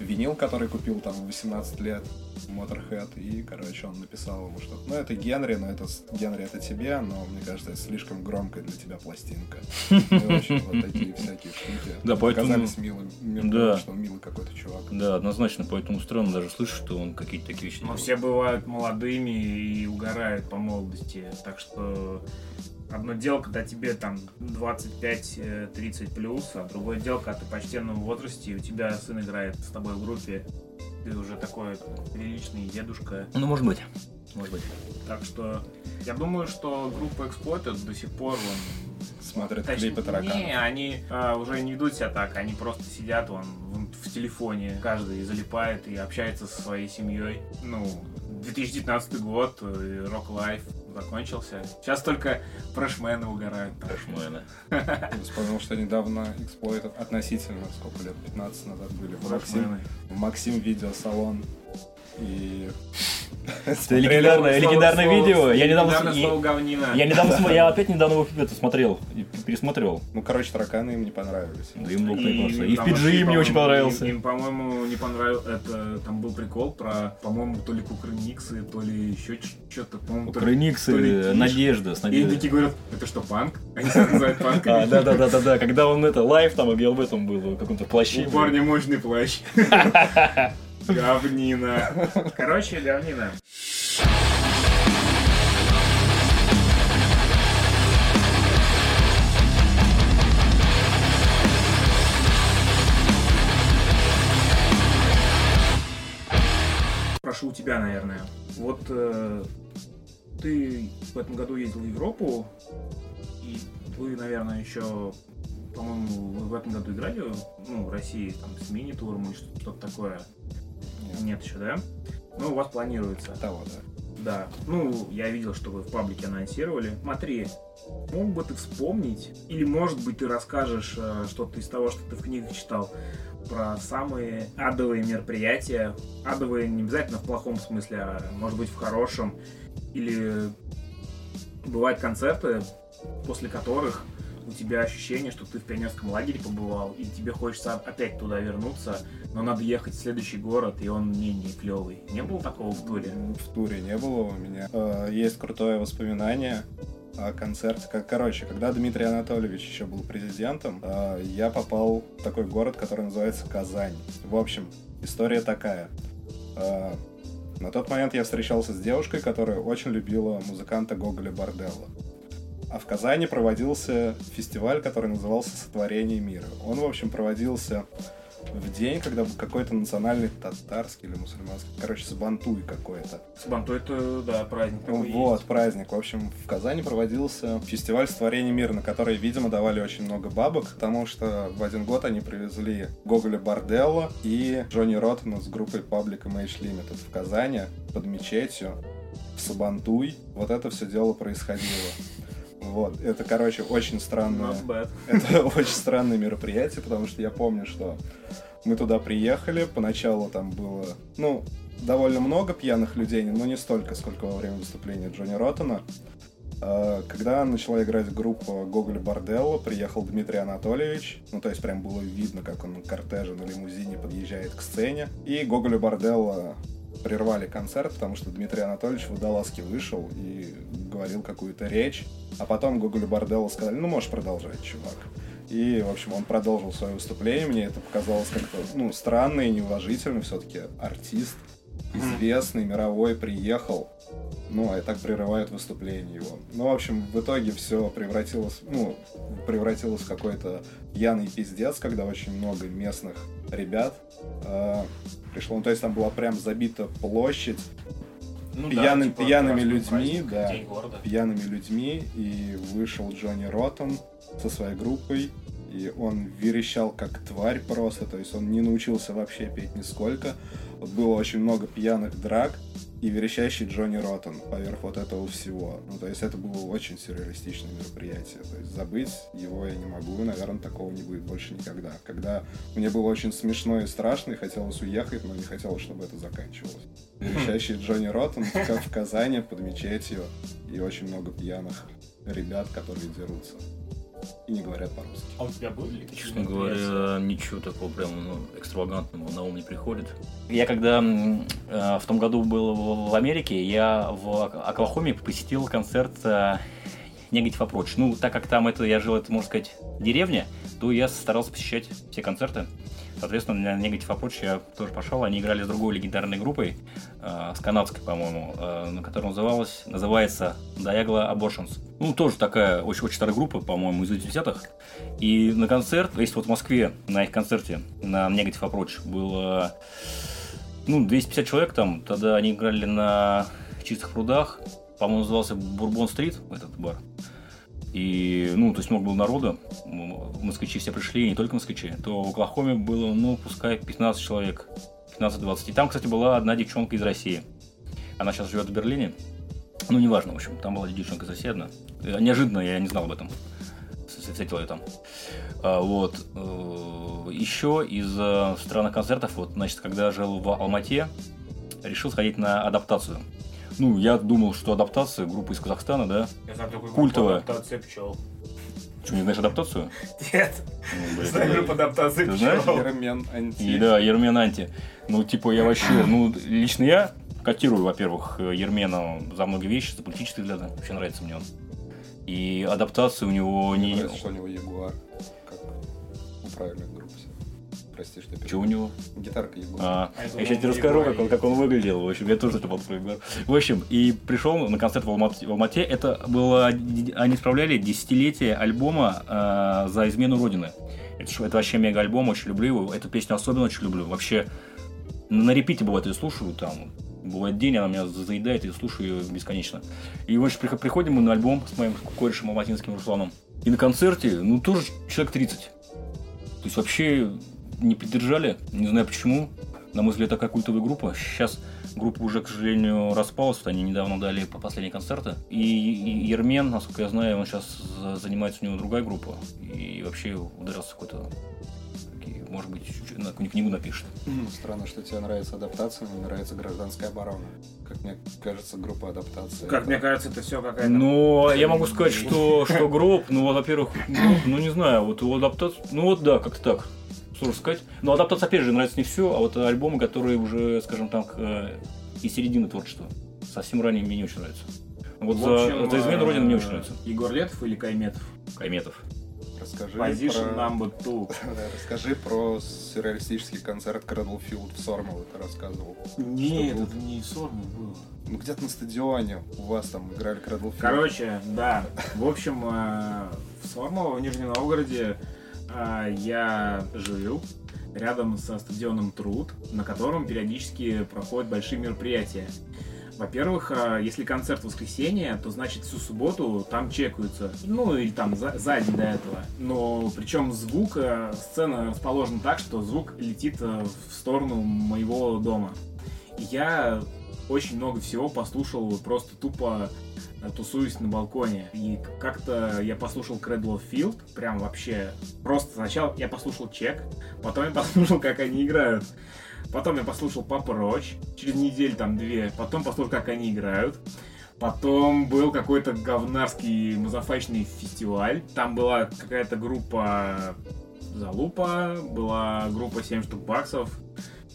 винил, который купил там в 18 лет, Motorhead, и, короче, он написал ему что-то. Ну, это Генри, но это Генри, это тебе, но мне кажется, это слишком громкая для тебя пластинка. И, в общем, вот такие всякие штуки. Да, поэтому- Казались милым, милым, Да. что он милый какой-то чувак. Да, однозначно, поэтому странно даже слышать, что он какие-то такие вещи Но все бывают молодыми и угорают по молодости. Так что одно дело, когда тебе там 25-30 плюс, а другое дело, когда ты в почтенном возрасте, и у тебя сын играет с тобой в группе, ты уже такой приличный дедушка. Ну, может быть. Может быть. Так что я думаю, что группа Exploited до сих пор вон, Смотрят Точнее, клипы таракана. Не, они а, уже не ведут себя так, они просто сидят вон в, в телефоне, каждый залипает и общается со своей семьей. Ну, 2019 год, э, Rock Life закончился. Сейчас только фрешмены угорают. Фрешмены. Я вспомнил, что недавно Exploited относительно, сколько лет, 15 назад были в Максим, Максим видеосалон. И Это легендарное, легендарное видео. Я недавно, слово я, говнина. я недавно, я опять недавно его это смотрел, и пересмотрел. Ну, короче, тараканы им не понравились. Да им лук И наебался. И в PG вообще, мне очень понравился. Им, им, по-моему, не понравился. Это там был прикол про, по-моему, то ли кукрыниксы, то ли еще что-то. По-моему, то ли- Крыниксы, то ли Киш. Надежда, с И Надеждой. такие говорят, это что, панк? Они себя называют панками. А, да, да, да, да, да. Когда он это лайв там, и в этом был, в каком-то плаще. У парня мощный плащ. Говнина. Короче, говнина. Прошу у тебя, наверное. Вот э, ты в этом году ездил в Европу, и вы, наверное, еще, по-моему, в этом году играли, ну, в России, там, с мини-туром или что- что-то такое? Нет еще, да? Ну, у вас планируется. Того, да. Да. Ну, я видел, что вы в паблике анонсировали. Смотри, мог бы ты вспомнить, или, может быть, ты расскажешь э, что-то из того, что ты в книгах читал, про самые адовые мероприятия. Адовые не обязательно в плохом смысле, а может быть в хорошем. Или бывают концерты, после которых у тебя ощущение, что ты в пионерском лагере побывал, и тебе хочется опять туда вернуться, но надо ехать в следующий город, и он менее клевый. Не было такого в туре? В туре не было у меня. Э, Есть крутое воспоминание о концерте. Как- Короче, когда Дмитрий Анатольевич еще был президентом, э, я попал в такой город, который называется Казань. В общем, история такая. Э, На тот момент я встречался с девушкой, которая очень любила музыканта Гоголя Борделла. А в Казани проводился фестиваль, который назывался «Сотворение мира». Он, в общем, проводился в день, когда был какой-то национальный татарский или мусульманский, короче, сабантуй какой-то. Сабанту это, да, праздник такой Вот, есть. праздник. В общем, в Казани проводился фестиваль «Сотворение мира», на который, видимо, давали очень много бабок, потому что в один год они привезли Гоголя Борделла и Джонни Роттена с группой Public Image Limited в Казани под мечетью в Сабантуй. Вот это все дело происходило. Вот, это, короче, очень странное... Это очень странное мероприятие, потому что я помню, что мы туда приехали, поначалу там было, ну, довольно много пьяных людей, но не столько, сколько во время выступления Джонни Роттена. А, Когда начала играть группа Гоголя Борделла, приехал Дмитрий Анатольевич, ну, то есть прям было видно, как он на кортеже на лимузине подъезжает к сцене, и Гоголя Борделла прервали концерт, потому что Дмитрий Анатольевич в водолазке вышел и говорил какую-то речь, а потом Гоголю Борделло сказали, ну, можешь продолжать, чувак. И, в общем, он продолжил свое выступление. Мне это показалось как-то, ну, странно и неуважительно. Все-таки артист, известный, мировой, приехал. Ну, а и так прерывают выступление его. Ну, в общем, в итоге все превратилось, ну, превратилось в какой-то пьяный пиздец, когда очень много местных ребят э, пришло. Ну, то есть там была прям забита площадь Ну Пьяным- типа, пьяными людьми, праздник, да. Пьяными людьми, и вышел Джонни Роттон со своей группой, и он верещал как тварь просто, то есть он не научился вообще петь нисколько. Было очень много пьяных драк, и верещащий Джонни Роттон поверх вот этого всего. Ну, то есть это было очень сюрреалистичное мероприятие. То есть забыть его я не могу, и, наверное, такого не будет больше никогда. Когда мне было очень смешно и страшно, и хотелось уехать, но не хотелось, чтобы это заканчивалось. Верещащий Джонни Роттон в Казани под мечетью, и очень много пьяных ребят, которые дерутся. И не говорят по-русски. А у тебя были Честно говоря, ничего такого прям ну, экстравагантного на ум не приходит. Я когда э, в том году был в, в Америке, я в Оклахоме посетил концерт э, Негатив Approach. Ну, так как там это, я жил, это, можно сказать, деревня, то я старался посещать все концерты. Соответственно, на Negative Approach я тоже пошел. Они играли с другой легендарной группой, э, с канадской, по-моему, э, на которой называлась, называется Diagla Abortions. Ну, тоже такая очень, очень старая группа, по-моему, из 80-х. И на концерт, если вот в Москве на их концерте на Negative Approach было ну, 250 человек там, тогда они играли на чистых прудах, по-моему, назывался Бурбон Стрит, этот бар. И, ну, то есть много было народа, москвичи все пришли, и не только москвичи, то в Оклахоме было, ну, пускай 15 человек, 15-20. И там, кстати, была одна девчонка из России. Она сейчас живет в Берлине. Ну, неважно, в общем, там была девчонка из России одна. Э, неожиданно, я не знал об этом. Встретил ее там. А, вот. Э, Еще из э, странных концертов, вот, значит, когда жил в Алмате, решил сходить на адаптацию. Ну, я думал, что адаптация, группа из Казахстана, да? Я знаю Культовая. адаптация пчел. Что, не знаешь адаптацию? Нет, Ну, блин, знаю группу адаптации Ты знаешь? пчел. Ермен анти. И да, Ермен Анти. Ну, типа, я вообще, ну, лично я котирую, во-первых, Ермена за многие вещи, за политические взгляды. Вообще нравится мне он. И адаптация у него Мне не... нравится, что у него Ягуар. Как у правильных групп все. Прости, что я Что у него? Гитарка Ягуар. А, А я сейчас тебе расскажу, как он, как он выглядел. В общем, я тоже хотел про В общем, и пришел на концерт в Алмате. В Алмате. Это было... Они справляли десятилетие альбома э, «За измену Родины». Это, это вообще мега альбом, очень люблю его. Эту песню особенно очень люблю. Вообще, на репите бывает ее слушаю, там, бывает день, она меня заедает, и слушаю ее бесконечно. И, в общем, приход- приходим мы на альбом с моим корешем алматинским Русланом. И на концерте, ну, тоже человек 30. То есть вообще не поддержали, не знаю почему. На мой взгляд, такая культовая группа. Сейчас группа уже, к сожалению, распалась. Вот Они недавно дали по последние концерты. И, Ермен, насколько я знаю, он сейчас занимается у него другая группа. И вообще ударился какой-то... такие, Может быть, какую-нибудь книгу напишет. Ну, Странно, что тебе нравится адаптация, но не нравится гражданская оборона. Как мне кажется, группа адаптации. Как это- мне кажется, это все какая-то... Но я могу сказать, что, что гроб, ну, во-первых, ну, ну, не знаю, вот его адаптация, ну, вот да, как-то так, сложно сказать. Но адаптация, опять же, нравится не все, а вот альбомы, которые уже, скажем так, э, из середины творчества. Совсем ранее мне не очень нравится. Вот В за, общем, за измену э, Родины мне очень нравится. Егор Летов или Кайметов? Кайметов. Расскажи Position про... number two. Расскажи про сюрреалистический концерт Крэдлфилд в Сормово, ты рассказывал. Нет, это не Сормов было. Ну, где-то на стадионе у вас там играли Крэдлфилд. Короче, да. В общем, э, в Сормово, в Нижнем Новгороде я жил рядом со стадионом Труд, на котором периодически проходят большие мероприятия. Во-первых, э, если концерт в воскресенье, то значит всю субботу там чекаются. Ну, или там за, за день до этого. Но причем звук, э, сцена расположена так, что звук летит в сторону моего дома. Я очень много всего послушал просто тупо тусуюсь на балконе. И как-то я послушал Cradle of Field, прям вообще просто сначала я послушал чек, потом я послушал, как они играют. Потом я послушал Папа Роч, через неделю там две, потом послушал, как они играют. Потом был какой-то говнарский мазафачный фестиваль. Там была какая-то группа Залупа, была группа 7 штук баксов,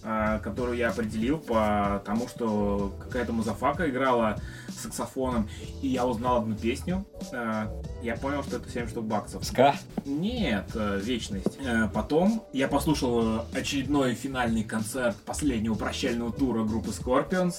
а, которую я определил по тому, что какая-то motherfucker играла саксофоном, и я узнал одну песню. А, Я понял, что это 7 штук баксов. СКА? Нет, э, вечность. Э, Потом я послушал э, очередной финальный концерт последнего прощального тура группы Scorpions.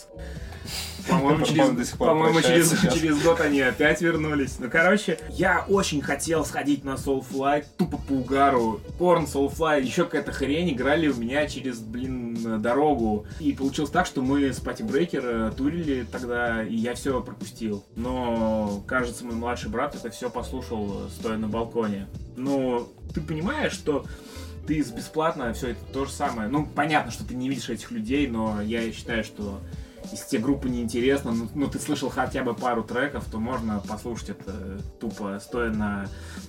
По-моему, через, по-моему, через, через год они опять вернулись. Ну, короче, я очень хотел сходить на Soulfly, тупо по угару. Korn, Soulfly, еще какая-то хрень играли у меня через, блин, дорогу. И получилось так, что мы с Party Breaker э, турили тогда, и я все пропустил. Но, кажется, мой младший брат это все послушал, стоя на балконе. Но ты понимаешь, что ты бесплатно все это то же самое. Ну, понятно, что ты не видишь этих людей, но я считаю, что если тебе группа неинтересна, ну, ну, ты слышал хотя бы пару треков, то можно послушать это тупо стоя на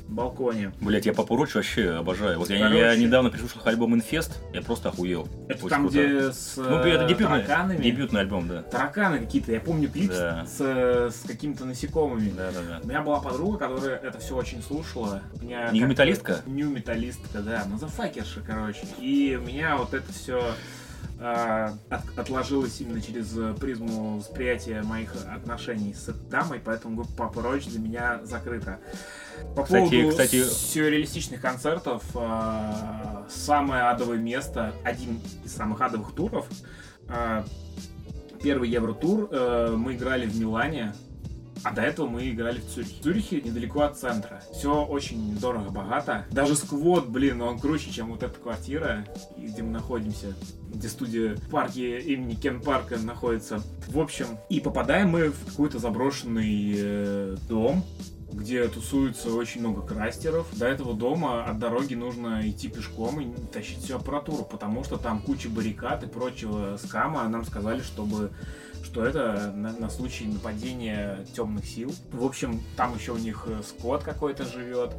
балконе. Блять, я Папу Роч вообще обожаю. Вот я, я недавно переслушал их альбом Инфест, я просто охуел. Это Очень там, круто. где с Ну, это э, дебютный, тараканами. дебютный альбом, да. Тараканы какие-то, я помню клип с- Да. с, э, с какими-то насекомыми. Да, да, да. У меня была подруга, которая это все очень слушала. У меня Нью-металлистка? Нью-металлистка, да. Мазафакерша, короче. И меня вот это все э, от- отложилось именно через э, призму восприятия моих отношений с этой дамой, поэтому группа Папа Роч для меня закрыта. По Кстати- поводу кстати- сюрреалистичных концертов, э, самое адовое место, один из самых адовых туров, э, первый Евротур, э, мы играли в Милане, а до этого мы играли в Цюрихе. В Цюрихе недалеко от центра. Все очень дорого-богато. Даже сквот, блин, он круче, чем вот эта квартира, где мы находимся, где студия в парке имени Кен Парка находится. В общем, и попадаем мы в какой-то заброшенный э, дом, где тусуется очень много крастеров. До этого дома от дороги нужно идти пешком и тащить всю аппаратуру, потому что там куча баррикад и прочего скама. Нам сказали, чтобы что это на, на случай нападения темных сил. В общем, там еще у них э, скот какой-то живет,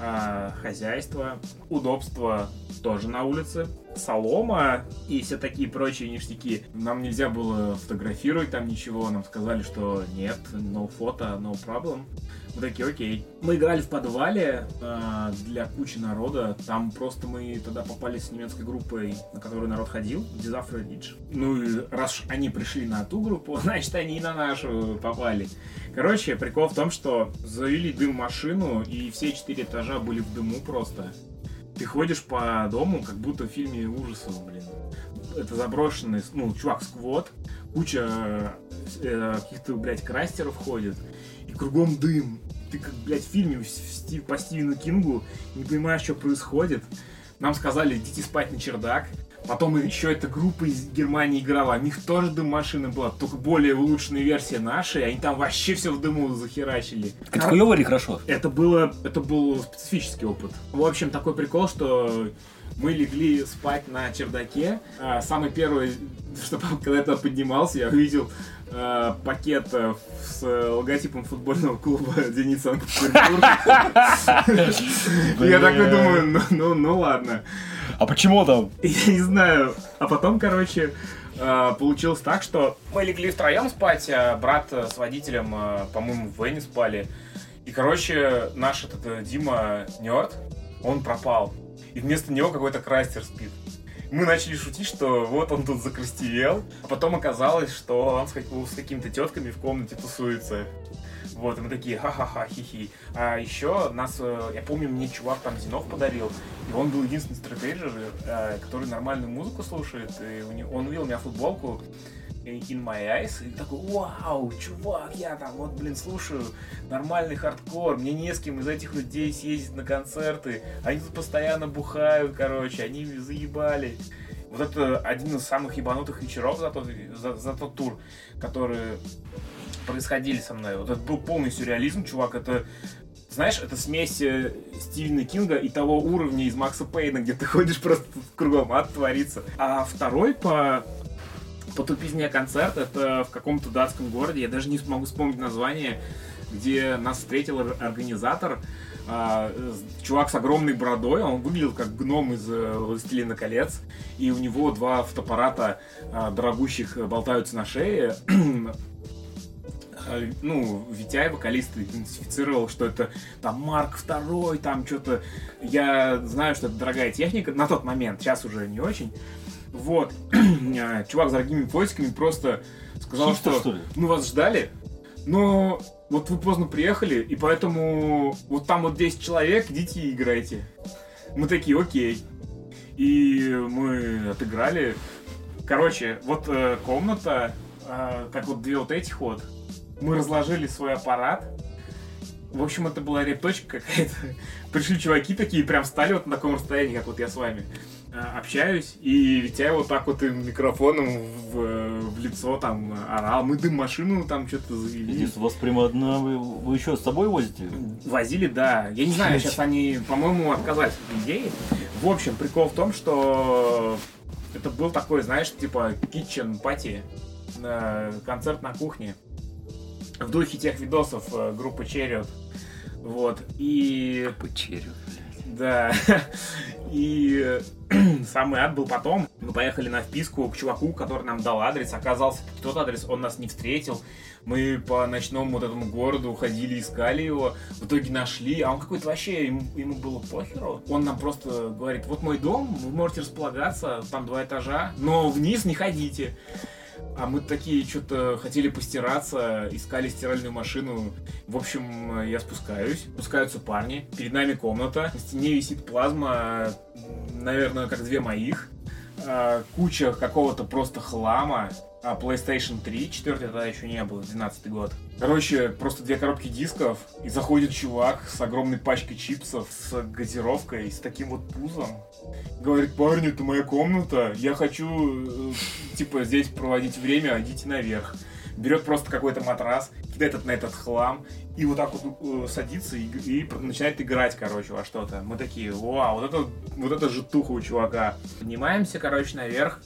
а, хозяйство, удобство тоже на улице, солома и все такие прочие ништяки. Нам нельзя было фотографировать там ничего, нам сказали, что нет, no фото, no problem. Мы такие, окей. Мы играли в подвале э, для кучи народа. Там просто мы тогда попали с немецкой группой, на которую народ ходил, Disaster Ridge. Ну и раз они пришли на ту группу, значит они и на нашу попали. Короче, прикол в том, что завели дым машину, и все четыре этажа были в дыму просто. Ты ходишь по дому, как будто в фильме ужасов, блин. Это заброшенный, ну, чувак, сквот, куча э, каких-то, блядь, крастеров ходит, и кругом дым. Ты как, блядь, в фильме в Стив- по Стивену Кингу не понимаешь, что происходит. Нам сказали, идите спать на чердак. Потом еще эта группа из Германии играла, у них тоже дым-машина была, только более улучшенная версия нашей, они там вообще все в дыму захерачили. Это хуёво или хорошо? Это было, это был специфический опыт. В общем, такой прикол, что мы легли спать на чердаке. А, Самый первый, что когда я туда поднимался, я увидел а, пакет э, с логотипом футбольного клуба «Зенит Санкт-Петербург». Я такой думаю, ну, ну, ну ладно. А почему там? Я не знаю. А потом, короче, э, получилось так, что мы легли втроем спать, а брат э, с водителем, э, по-моему, в Вене спали. И, короче, наш этот э, Дима Нерд, он пропал. И вместо него какой-то крастер спит. Мы начали шутить, что вот он тут закрастевел. А потом оказалось, что он с, с какими-то тетками в комнате тусуется. Вот, и мы такие, ха-ха-ха, хи-хи. А еще нас, э, я помню, мне чувак там Зинов подарил, и он был единственный стратейджер, э, который нормальную музыку слушает, и он увидел у меня футболку In My Eyes, и такой, вау, чувак, я там вот, блин, слушаю нормальный хардкор, мне не с кем из этих людей съездить на концерты, они тут постоянно бухают, короче, они заебали. Вот это один из самых ебанутых вечеров за тот, за, за тот тур, которые происходили со мной. Вот это был полный сюрреализм, чувак. Это, знаешь, это смесь э, Стивена Кинга и того уровня из Макса Пейна, где ты ходишь просто кругом, ад творится. А второй по по тупизне концерт это в каком-то датском городе, я даже не смогу вспомнить название, где нас встретил ор- организатор, а, чувак с огромной бородой, он выглядел как гном из э, «Властелина колец», и у него два фотоаппарата а, дорогущих э, болтаются на шее. А, Ну, Витяй, вокалист, идентифицировал, что это там Марк второй, там что-то... Я знаю, что это дорогая техника на тот момент, сейчас уже не очень. Вот. А, Чувак с дорогими поисками просто сказал, Хипстер, что что ли? мы вас ждали, но вот вы поздно приехали, и поэтому вот там вот 10 человек, идите и играйте. Мы такие, окей. И мы отыграли. Короче, вот э, комната, э, как вот две вот этих вот. Мы разложили свой аппарат. В общем, это была репточка какая-то. Пришли чуваки такие, прям встали вот на таком расстоянии, как вот я с вами общаюсь, и Витя вот так вот им микрофоном в, в лицо там орал. Мы дым машину там что-то завели. Здесь у вас прямо одна... Вы, вы еще с собой возите? Возили, да. Я не знаю, сейчас они, по-моему, отказались от идеи. В общем, прикол в том, что это был такой, знаешь, типа kitchen пати, концерт на кухне. В духе тех видосов э, группы Черриот. Вот. И Печерю, блядь. да. И самый ад был потом. Мы поехали на вписку к чуваку, который нам дал адрес. Оказался тот адрес, он нас не встретил. Мы по ночному вот этому городу ходили, искали его, в итоге нашли, а он какой-то вообще, ему, ему было похеру. Он нам просто говорит, вот мой дом, вы можете располагаться, там два этажа, но вниз не ходите. А мы такие что-то хотели постираться, искали стиральную машину. В общем, я спускаюсь, спускаются парни, перед нами комната, на стене висит плазма, наверное, как две моих. А, куча какого-то просто хлама, а PlayStation 3, 4 тогда еще не было, 12 год. Короче, просто две коробки дисков, и заходит чувак с огромной пачкой чипсов, с газировкой, с таким вот пузом. Говорит, парни, это моя комната, я хочу, э, типа, здесь проводить время, идите наверх. Берет просто какой-то матрас, кидает на этот хлам, и вот так вот э, садится и, и начинает играть, короче, во что-то. Мы такие, вау, вот это, вот это житуха у чувака. Поднимаемся, короче, наверх,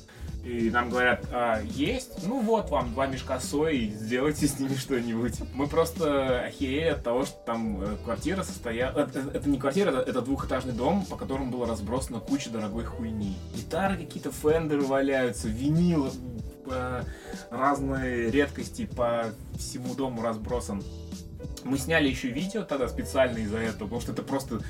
и нам говорят, а, есть? Ну вот вам два мешка сои, сделайте с ними что-нибудь. Мы просто охерели от того, что там э, квартира состояла... Это, это не квартира, это, это двухэтажный дом, по которому было разбросано куча дорогой хуйни. Гитары какие-то, фендеры валяются, винил, э, разные редкости по всему дому разбросан. Мы сняли еще видео тогда специально из-за этого, потому что это просто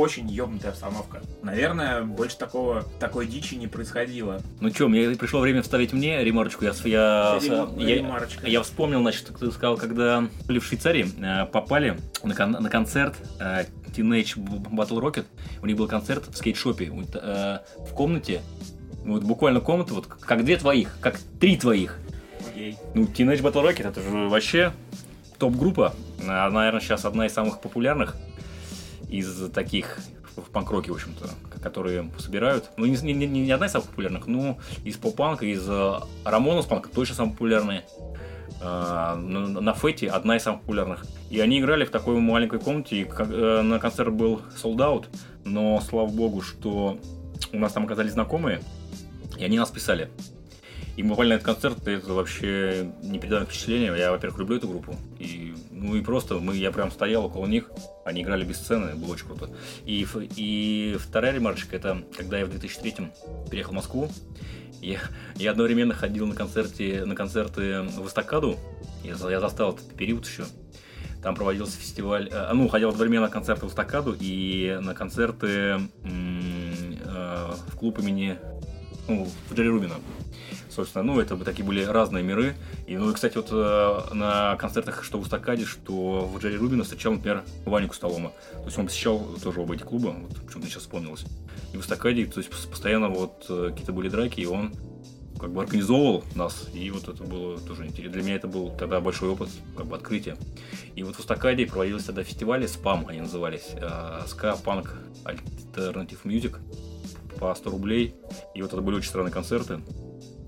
очень ёбнутая обстановка. Наверное, больше такого, такой дичи не происходило. Ну чё, мне пришло время вставить мне ремарочку. Я, я, Рем- я, ремарочка. я вспомнил, значит, ты сказал, когда были в Швейцарии, э, попали на, кон- на концерт э, Teenage Battle Rocket. У них был концерт в скейт-шопе. Э, в комнате, вот буквально комната, вот как две твоих, как три твоих. Окей. Ну, Teenage Battle Rocket это же вообще топ-группа. Она, наверное, сейчас одна из самых популярных из таких в панк-роке, в общем-то, которые собирают. Ну, не, не, не- одна из самых популярных, но из поп-панка, из э, Рамонус панка точно самые популярные. А, на, Фете одна из самых популярных. И они играли в такой маленькой комнате, и э, на концерт был sold out, но слава богу, что у нас там оказались знакомые, и они нас писали. И буквально этот концерт, это вообще не передает впечатления. Я, во-первых, люблю эту группу. И, ну и просто мы, я прям стоял около них, они играли без сцены, было очень круто. И, и вторая ремарочка, это когда я в 2003 переехал в Москву, я, я одновременно ходил на, концерте, на концерты в Эстакаду, я, я застал этот период еще. Там проводился фестиваль, э, ну, ходил одновременно на концерты в Эстакаду и на концерты э, в клуб имени, ну, в Джерри Рубина. Собственно, ну, это бы такие были разные миры. И, ну, и, кстати, вот э, на концертах, что в Эстакаде, что в Джерри Рубина встречал, например, Ваню Кустолома. То есть он посещал тоже оба эти клуба, вот почему-то сейчас вспомнилось. И в Эстакаде, то есть пос- постоянно вот э, какие-то были драки, и он как бы организовывал нас, и вот это было тоже интересно. Для меня это был тогда большой опыт, как бы открытие. И вот в Эстакаде проводились тогда фестивали, СПАМ они назывались, э, ска, панк, альтернатив мьюзик по 100 рублей. И вот это были очень странные концерты,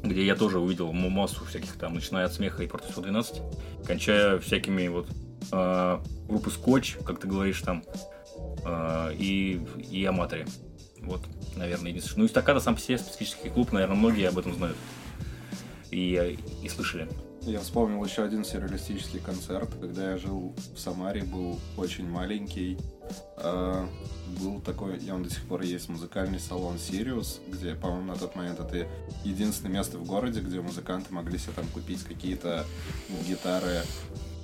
где я тоже увидел массу всяких там, начиная от смеха и порта 112, кончая всякими вот э, группы Скотч, как ты говоришь там, э, и, и Аматори. Вот, наверное, единственное. Ну, Эстакада сам по себе специфический клуб, наверное, многие об этом знают. И, и слышали. Я вспомнил еще один сюрреалистический концерт, когда я жил в Самаре, был очень маленький. А, был такой, и он до сих пор есть, музыкальный салон Сириус, где, по-моему, на тот момент это единственное место в городе, где музыканты могли себе там купить какие-то гитары,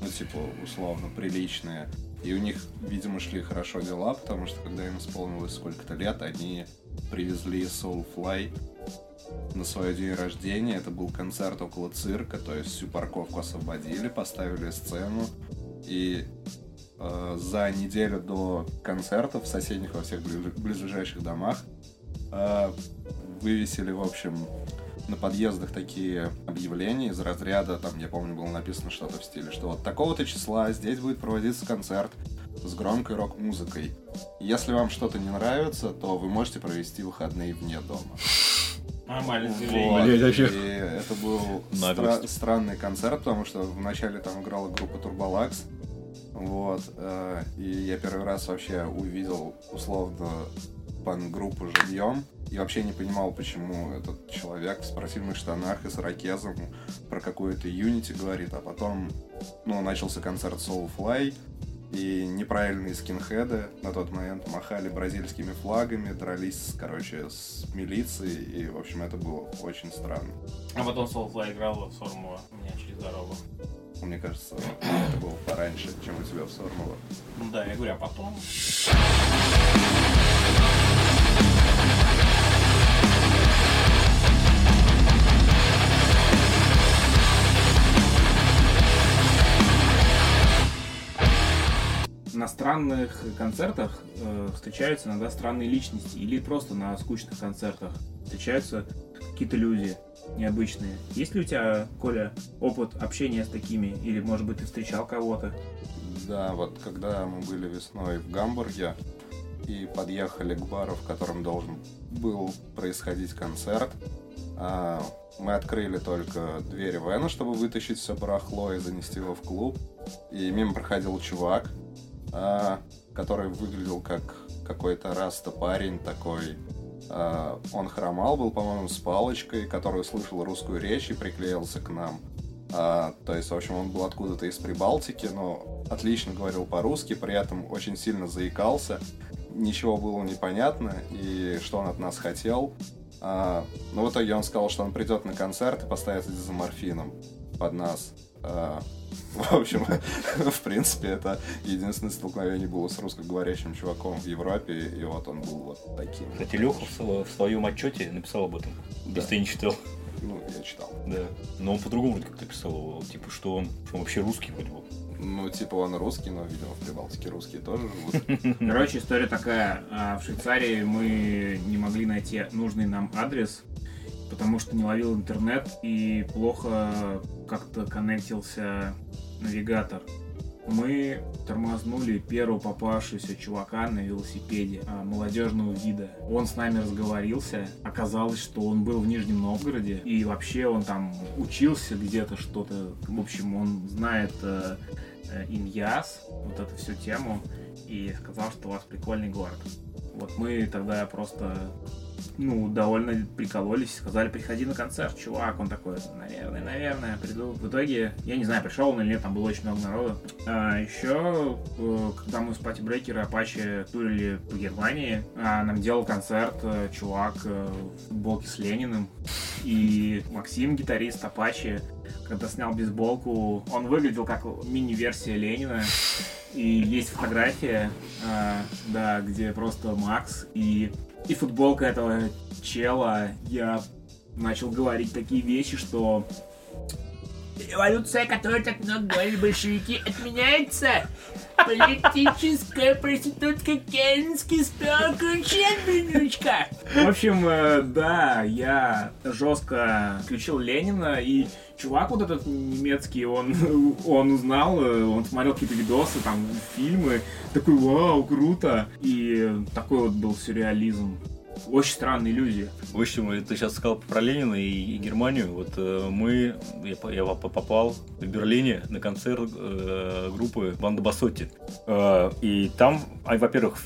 ну, типа, условно, приличные. И у них, видимо, шли хорошо дела, потому что когда им исполнилось сколько-то лет, они привезли Soulfly на свой день рождения. Это был концерт около цирка, то есть всю парковку освободили, поставили сцену. И э, за неделю до концерта в соседних во всех ближ- близлежащих домах э, вывесили, в общем, на подъездах такие объявления из разряда, там, я помню, было написано что-то в стиле, что вот такого-то числа здесь будет проводиться концерт с громкой рок-музыкой. Если вам что-то не нравится, то вы можете провести выходные вне дома. Нормально Вот. И это был стра- странный концерт, потому что вначале там играла группа Турболакс. Вот. э, И я первый раз вообще увидел условно пан-группу живьем. И вообще не понимал, почему этот человек в спортивных штанах и с ракезом про какую-то Unity говорит, а потом, ну, начался концерт Soulfly, и неправильные скинхеды на тот момент махали бразильскими флагами, дрались, короче, с милицией, и, в общем, это было очень странно. А потом Soulfly играл в форму у меня через дорогу. Мне кажется, это было пораньше, чем у тебя в Сормово. Ну да, я говорю, а потом... на странных концертах э, встречаются иногда странные личности, или просто на скучных концертах встречаются какие-то люди необычные. Есть ли у тебя, Коля, опыт общения с такими, или, может быть, ты встречал кого-то? Да, вот когда мы были весной в Гамбурге и подъехали к бару, в котором должен был происходить концерт, а, мы открыли только двери вена, чтобы вытащить все барахло и занести его в клуб. И мимо проходил чувак, а, который выглядел как какой-то раста парень такой. А, он хромал, был, по-моему, с палочкой, который услышал русскую речь и приклеился к нам. А, то есть, в общем, он был откуда-то из Прибалтики, но отлично говорил по-русски, при этом очень сильно заикался. Ничего было непонятно, и что он от нас хотел. А, но в итоге он сказал, что он придет на концерт и поставит за морфином под нас. А, в общем, в принципе, это единственное столкновение было с русскоговорящим чуваком в Европе, и вот он был вот таким. Кстати, Леха в, в своем отчете написал об этом, да. если ты не читал. Ну, я читал. Да. Но он по-другому вроде как-то писал, типа, что он, что он вообще русский вроде был. Ну, типа он русский, но, видимо, в Прибалтике русские тоже живут. Короче, история такая. А, в Швейцарии мы не могли найти нужный нам адрес, потому что не ловил интернет и плохо как-то коннектился навигатор. Мы тормознули первого попавшегося чувака на велосипеде а, молодежного вида. Он с нами разговорился. Оказалось, что он был в Нижнем Новгороде. И вообще он там учился где-то что-то. В общем, он знает э, э, Иньяс, вот эту всю тему. И сказал, что у вас прикольный город. Вот мы тогда просто ну, довольно прикололись, сказали, приходи на концерт, чувак. Он такой, наверное, наверное, приду. В итоге, я не знаю, пришел он или нет, там было очень много народу. А еще, э, когда мы с Пати Брейкера Апачи турили по Германии, а, нам делал концерт э, чувак э, в футболке с Лениным. И Максим, гитарист Апачи, когда снял бейсболку, он выглядел как мини-версия Ленина. И есть фотография, да, где просто Макс и и футболка этого чела, я начал говорить такие вещи, что революция, которую так много говорили большевики, отменяется. Политическая проститутка Кернский спел ключен, блинючка. В общем, э, да, я жестко включил Ленина, и чувак вот этот немецкий, он, он узнал, э, он смотрел какие-то видосы, там, фильмы, такой, вау, круто. И такой вот был сюрреализм. Очень странные люди. В общем, ты сейчас сказал про Ленина и, и Германию. Вот э, мы, я, я попал в Берлине на концерт э, группы Банда Басотти. Э, и там, а, во-первых,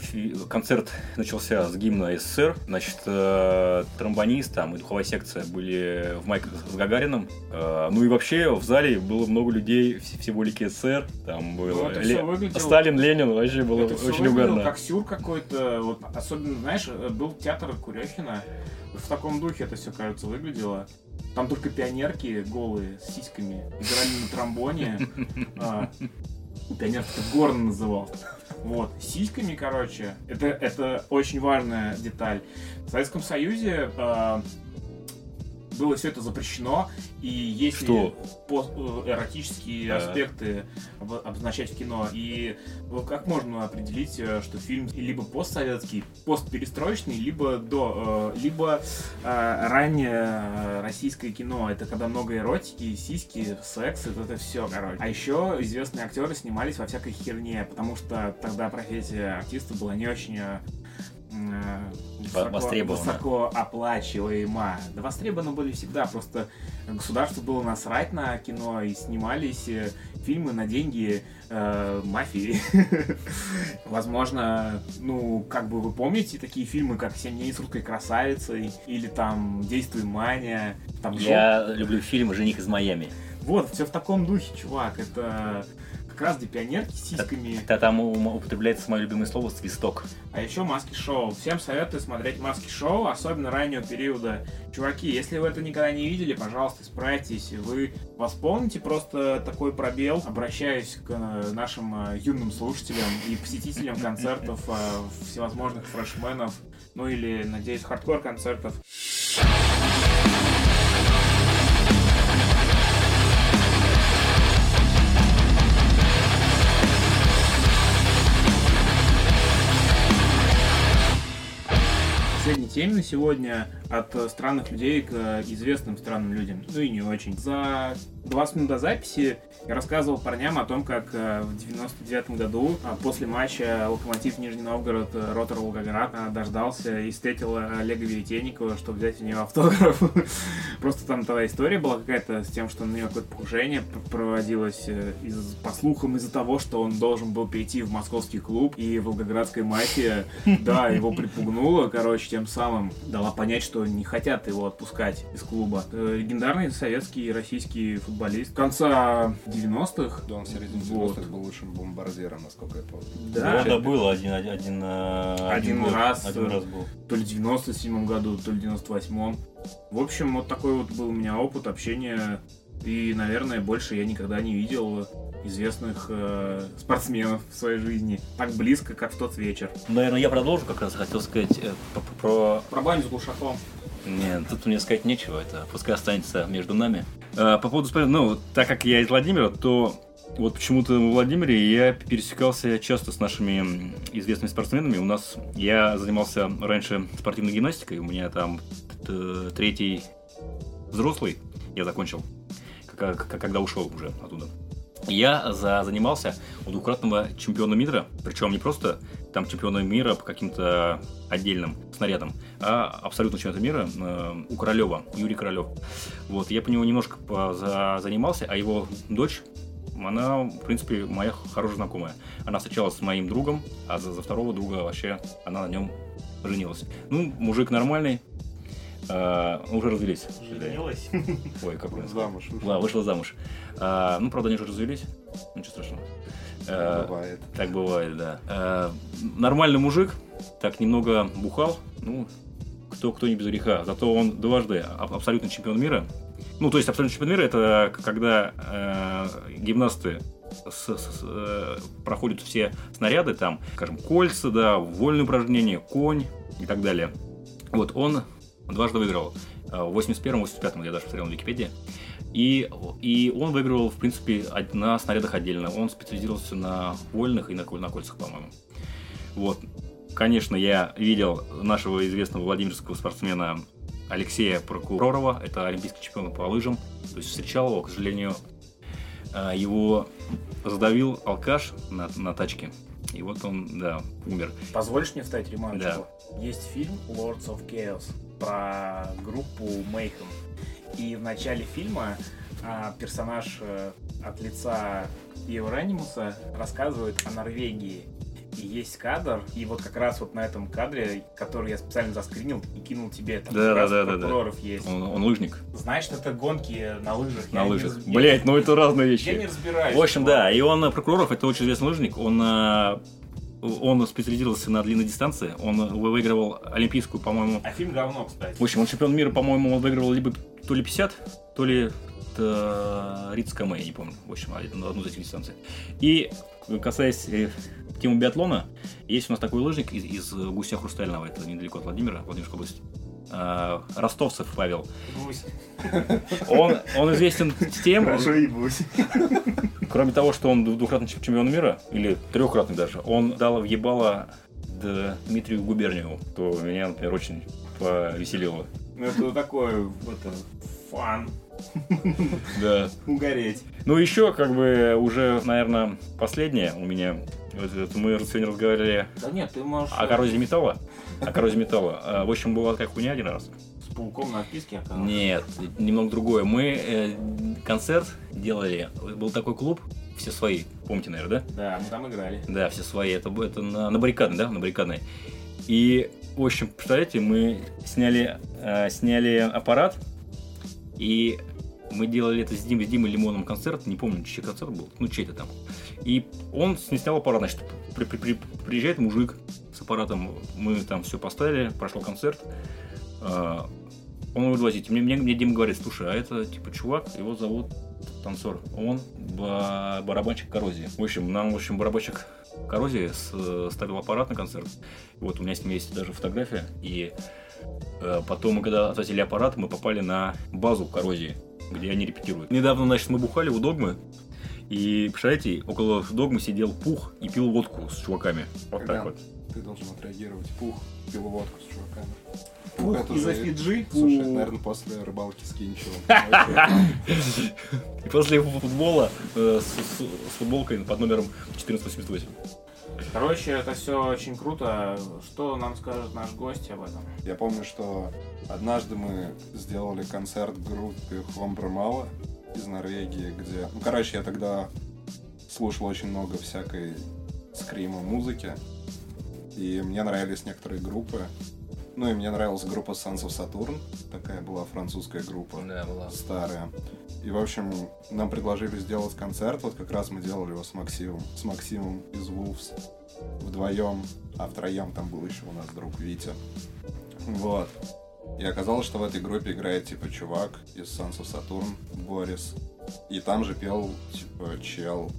концерт начался с гимна СССР. Значит, э, тромбонист там и духовая секция были в майках с Гагарином. Э, ну и вообще в зале было много людей, всего лики СССР. Там было ну, Ле... выглядело... Сталин, Ленин, вообще было это очень угарно. как сюр какой-то. Вот, особенно, знаешь, был театр Курехина. В таком духе это все, кажется, выглядело. Там только пионерки голые с сиськами играли на тромбоне. А, пионерки это горн назывался. Вот, сиськами, короче, это, это очень важная деталь. В Советском Союзе э, было все это запрещено, и если Что? Э, эротические а. аспекты обозначать в кино, и как можно определить, э, что фильм либо постсоветский, постперестроечный, либо до, э, либо раннее российское кино, это когда много эротики, сиськи, секс, это, это все, короче. А еще известные актеры снимались во всякой херне, потому что тогда профессия артиста была не очень высоко, востребовано. высоко оплачиваемо. Да востребованы были всегда, просто государство было насрать на кино и снимались э, фильмы на деньги э, мафии. Возможно, ну, как бы вы помните такие фильмы, как «Семь дней с русской красавицей» или там «Действуй, Маня». Там Я люблю фильмы «Жених из Майами». Вот, все в таком духе, чувак. Это как раз для пионерки с сиськами. Да, там употребляется мое любимое слово свисток. А еще маски шоу. Всем советую смотреть маски шоу, особенно раннего периода. Чуваки, если вы это никогда не видели, пожалуйста, справьтесь. Вы восполните просто такой пробел. Обращаюсь к э, нашим э, юным слушателям и посетителям концертов э, всевозможных фрешменов, ну или, надеюсь, хардкор-концертов. Последняя теме на сегодня от э, странных людей к э, известным странным людям. Ну и не очень. За 20 минут до записи я рассказывал парням о том, как э, в 99 году а, после матча Локомотив Нижний Новгород э, Ротор Волгоград а, дождался и встретил э, Олега Веретенникова, чтобы взять у него автограф. Просто там твоя история была какая-то с тем, что на него какое-то покушение пр- проводилось из, по слухам из-за того, что он должен был перейти в московский клуб, и волгоградская мафия, да, его припугнула, короче, тем самым дала понять, что не хотят его отпускать из клуба. Легендарный советский и российский футболист конца 90-х. Да, он в середине Вот. 90-х был лучшим бомбардиром, насколько я помню. Да, да, был один, один, один, э, Один год. раз, Один раз был. то ли в 97 году, то ли в 98-м. В общем, вот такой вот был у меня опыт общения. И, наверное, больше я никогда не видел известных э, спортсменов в своей жизни так близко, как в тот вечер. Наверное, я продолжу как раз хотел сказать э, про Про баню с глушаком. Нет, тут мне сказать нечего, это пускай останется между нами. А, по поводу спорта, ну, так как я из Владимира, то вот почему-то в Владимире я пересекался часто с нашими известными спортсменами. У нас я занимался раньше спортивной гимнастикой, у меня там третий взрослый я закончил, когда ушел уже оттуда. Я за, занимался у двукратного чемпиона мира, причем не просто там чемпиона мира по каким-то отдельным снарядам, а абсолютно чемпионата мира э, у Королева, Юрий Королев. Вот, я по нему немножко по- за- занимался, а его дочь, она, в принципе, моя хорошая знакомая. Она встречалась с моим другом, а за, за второго друга вообще она на нем женилась. Ну, мужик нормальный, э, уже развелись. Женилась. Ой, как Замуж да, вышла замуж. А, ну, правда, они уже развелись. Ничего страшного. А, Бывает. так бывает, да. А, нормальный мужик, так немного бухал. Ну, кто, кто не без греха. Зато он дважды аб- абсолютный чемпион мира. Ну, то есть абсолютный чемпион мира это когда э, гимнасты с- с- э, проходят все снаряды, там, скажем, кольца, да, вольные упражнения, конь и так далее. Вот он дважды выиграл. Э, В 81-85 я даже посмотрел на Википедии. И, и он выигрывал, в принципе, на снарядах отдельно. Он специализировался на вольных и на, на кольцах, по-моему. Вот. Конечно, я видел нашего известного владимирского спортсмена Алексея Прокуророва. Это олимпийский чемпион по лыжам. То есть встречал его, к сожалению, э, его задавил алкаш на, на тачке. И вот он, да, умер. Позволишь мне вставить ремарочку? Есть фильм Lords of Chaos про группу Mayhem. И в начале фильма а, персонаж э, от лица Евронимуса рассказывает о Норвегии. И есть кадр, и вот как раз вот на этом кадре, который я специально заскринил и кинул тебе, там Да, да, да, да, прокуроров есть. Он, он лыжник Знаешь, это гонки на лыжах. на Я не лыжах. я- Блять, ну это разные вещи. Я не разбираюсь. В общем, да, и он, э, Прокуроров, это очень известный лыжник, он, э, он специализировался на длинной дистанции, он выигрывал олимпийскую, по-моему, А фильм говно, кстати. в общем, он чемпион мира, по-моему, он выигрывал либо то ли 50, то ли Рицкаме, я не помню, в общем, одну из этих дистанций. И касаясь э, темы биатлона, есть у нас такой лыжник из, из Гуся Хрустального, это недалеко от Владимира, Владимирской области, э, Ростовцев Павел. Гусь. Он, он известен тем, ебусь. Кроме того, что он двукратный чемп- чемпион мира, или трехкратный даже, он дал въебало Дмитрию Губерниеву, то меня, например, очень повеселило. Ну это такой, вот это, фан. Да. Угореть. Ну, еще, как бы, уже, наверное, последнее у меня. Мы сегодня разговаривали Да нет, ты можешь о коррозии металла. О коррозии металла. А, В общем, была такая хуйня один раз. с пауком на отписке оказалось. Нет, немного другое. Мы э, концерт делали. Был такой клуб, все свои. Помните, наверное, да? Да, мы там играли. Да, все свои. Это, это на, на баррикадной, да? На баррикадной. И, в общем, представляете, мы сняли, э, сняли аппарат, и мы делали это с Димой, с Димой Лимоном концерт, не помню, чей концерт был, ну чей-то там. И он снял аппарат, значит, при- при- при- приезжает мужик с аппаратом, мы там все поставили, прошел концерт. А, Он его возить. Мне, мне, мне Дима говорит, слушай, а это типа чувак, его зовут танцор. Он ба- барабанщик коррозии. В общем, нам, в общем, барабанщик коррозии с- ставил аппарат на концерт. Вот у меня с ним есть даже фотография. И э, потом, мы когда отвозили аппарат, мы попали на базу коррозии, где они репетируют. Недавно, значит, мы бухали у Догмы. И, представляете, около Догмы сидел Пух и пил водку с чуваками. Вот так Колян, вот. Ты должен отреагировать. Пух, пил водку с чуваками. Пух это из-за Фиджи. Слушай, это, наверное, после рыбалки с Кинчевым. И после футбола э, с, футболкой под номером 1488. Короче, это все очень круто. Что нам скажет наш гость об этом? Я помню, что однажды мы сделали концерт в группе Хомбрамала из Норвегии, где... Ну, короче, я тогда слушал очень много всякой скрима музыки, и мне нравились некоторые группы. Ну, и мне нравилась группа Sons of Saturn, такая была французская группа. Да, была. старая. И, в общем, нам предложили сделать концерт. Вот как раз мы делали его с Максимом, с Максимом из Wolves вдвоем, а втроем там был еще у нас друг Витя. Вот. И оказалось, что в этой группе играет, типа, чувак из Sons of Saturn, Борис. И там же пел, типа, чел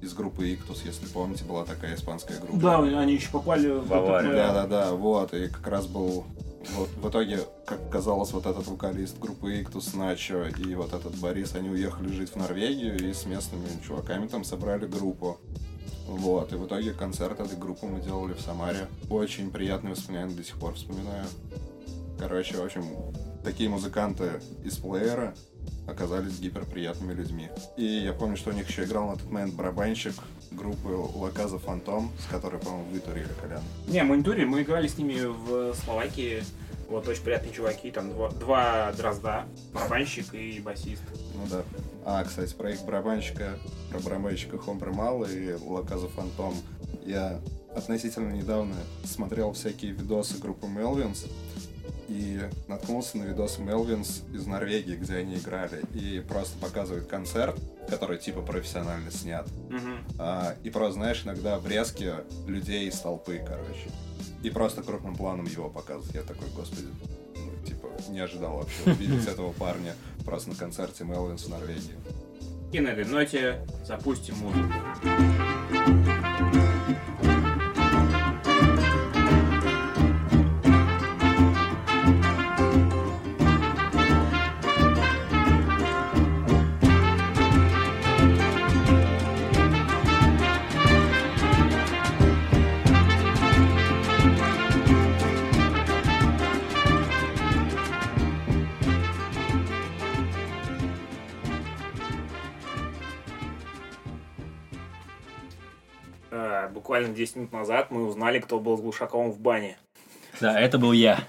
из группы Ictus, если помните, была такая испанская группа. Да, они еще попали в Аварию. Да, да, да, вот, и как раз был вот, в итоге, как казалось, вот этот вокалист группы Иктус Начо и вот этот Борис, они уехали жить в Норвегию и с местными чуваками там собрали группу. Вот, и в итоге концерт этой группы мы делали в Самаре. Очень приятные воспоминания до сих пор вспоминаю. Короче, в общем, такие музыканты из плеера оказались гиперприятными людьми. И я помню, что у них еще играл на тот момент барабанщик группы Лаказа Фантом, с которой, по-моему, вытурили Колян. Не, мы не турили, мы играли с ними в Словакии. Вот очень приятные чуваки, там два, два дрозда, барабанщик и басист. Ну да. А, кстати, про их барабанщика, про барабанщика Хомбра Мало и Лаказа Фантом. Я относительно недавно смотрел всякие видосы группы Мелвинс и наткнулся на видос Мелвинс из Норвегии, где они играли, и просто показывает концерт, который типа профессионально снят. Мгм. А, и просто, знаешь, иногда врезки людей из толпы, короче. И просто крупным планом его показывают. Я такой, господи, ну, типа, не ожидал вообще увидеть этого парня просто на концерте Мелвинс в Норвегии. И на этой ноте запустим музыку. Буквально 10 минут назад мы узнали, кто был с Глушаковым в бане. Да, это был я.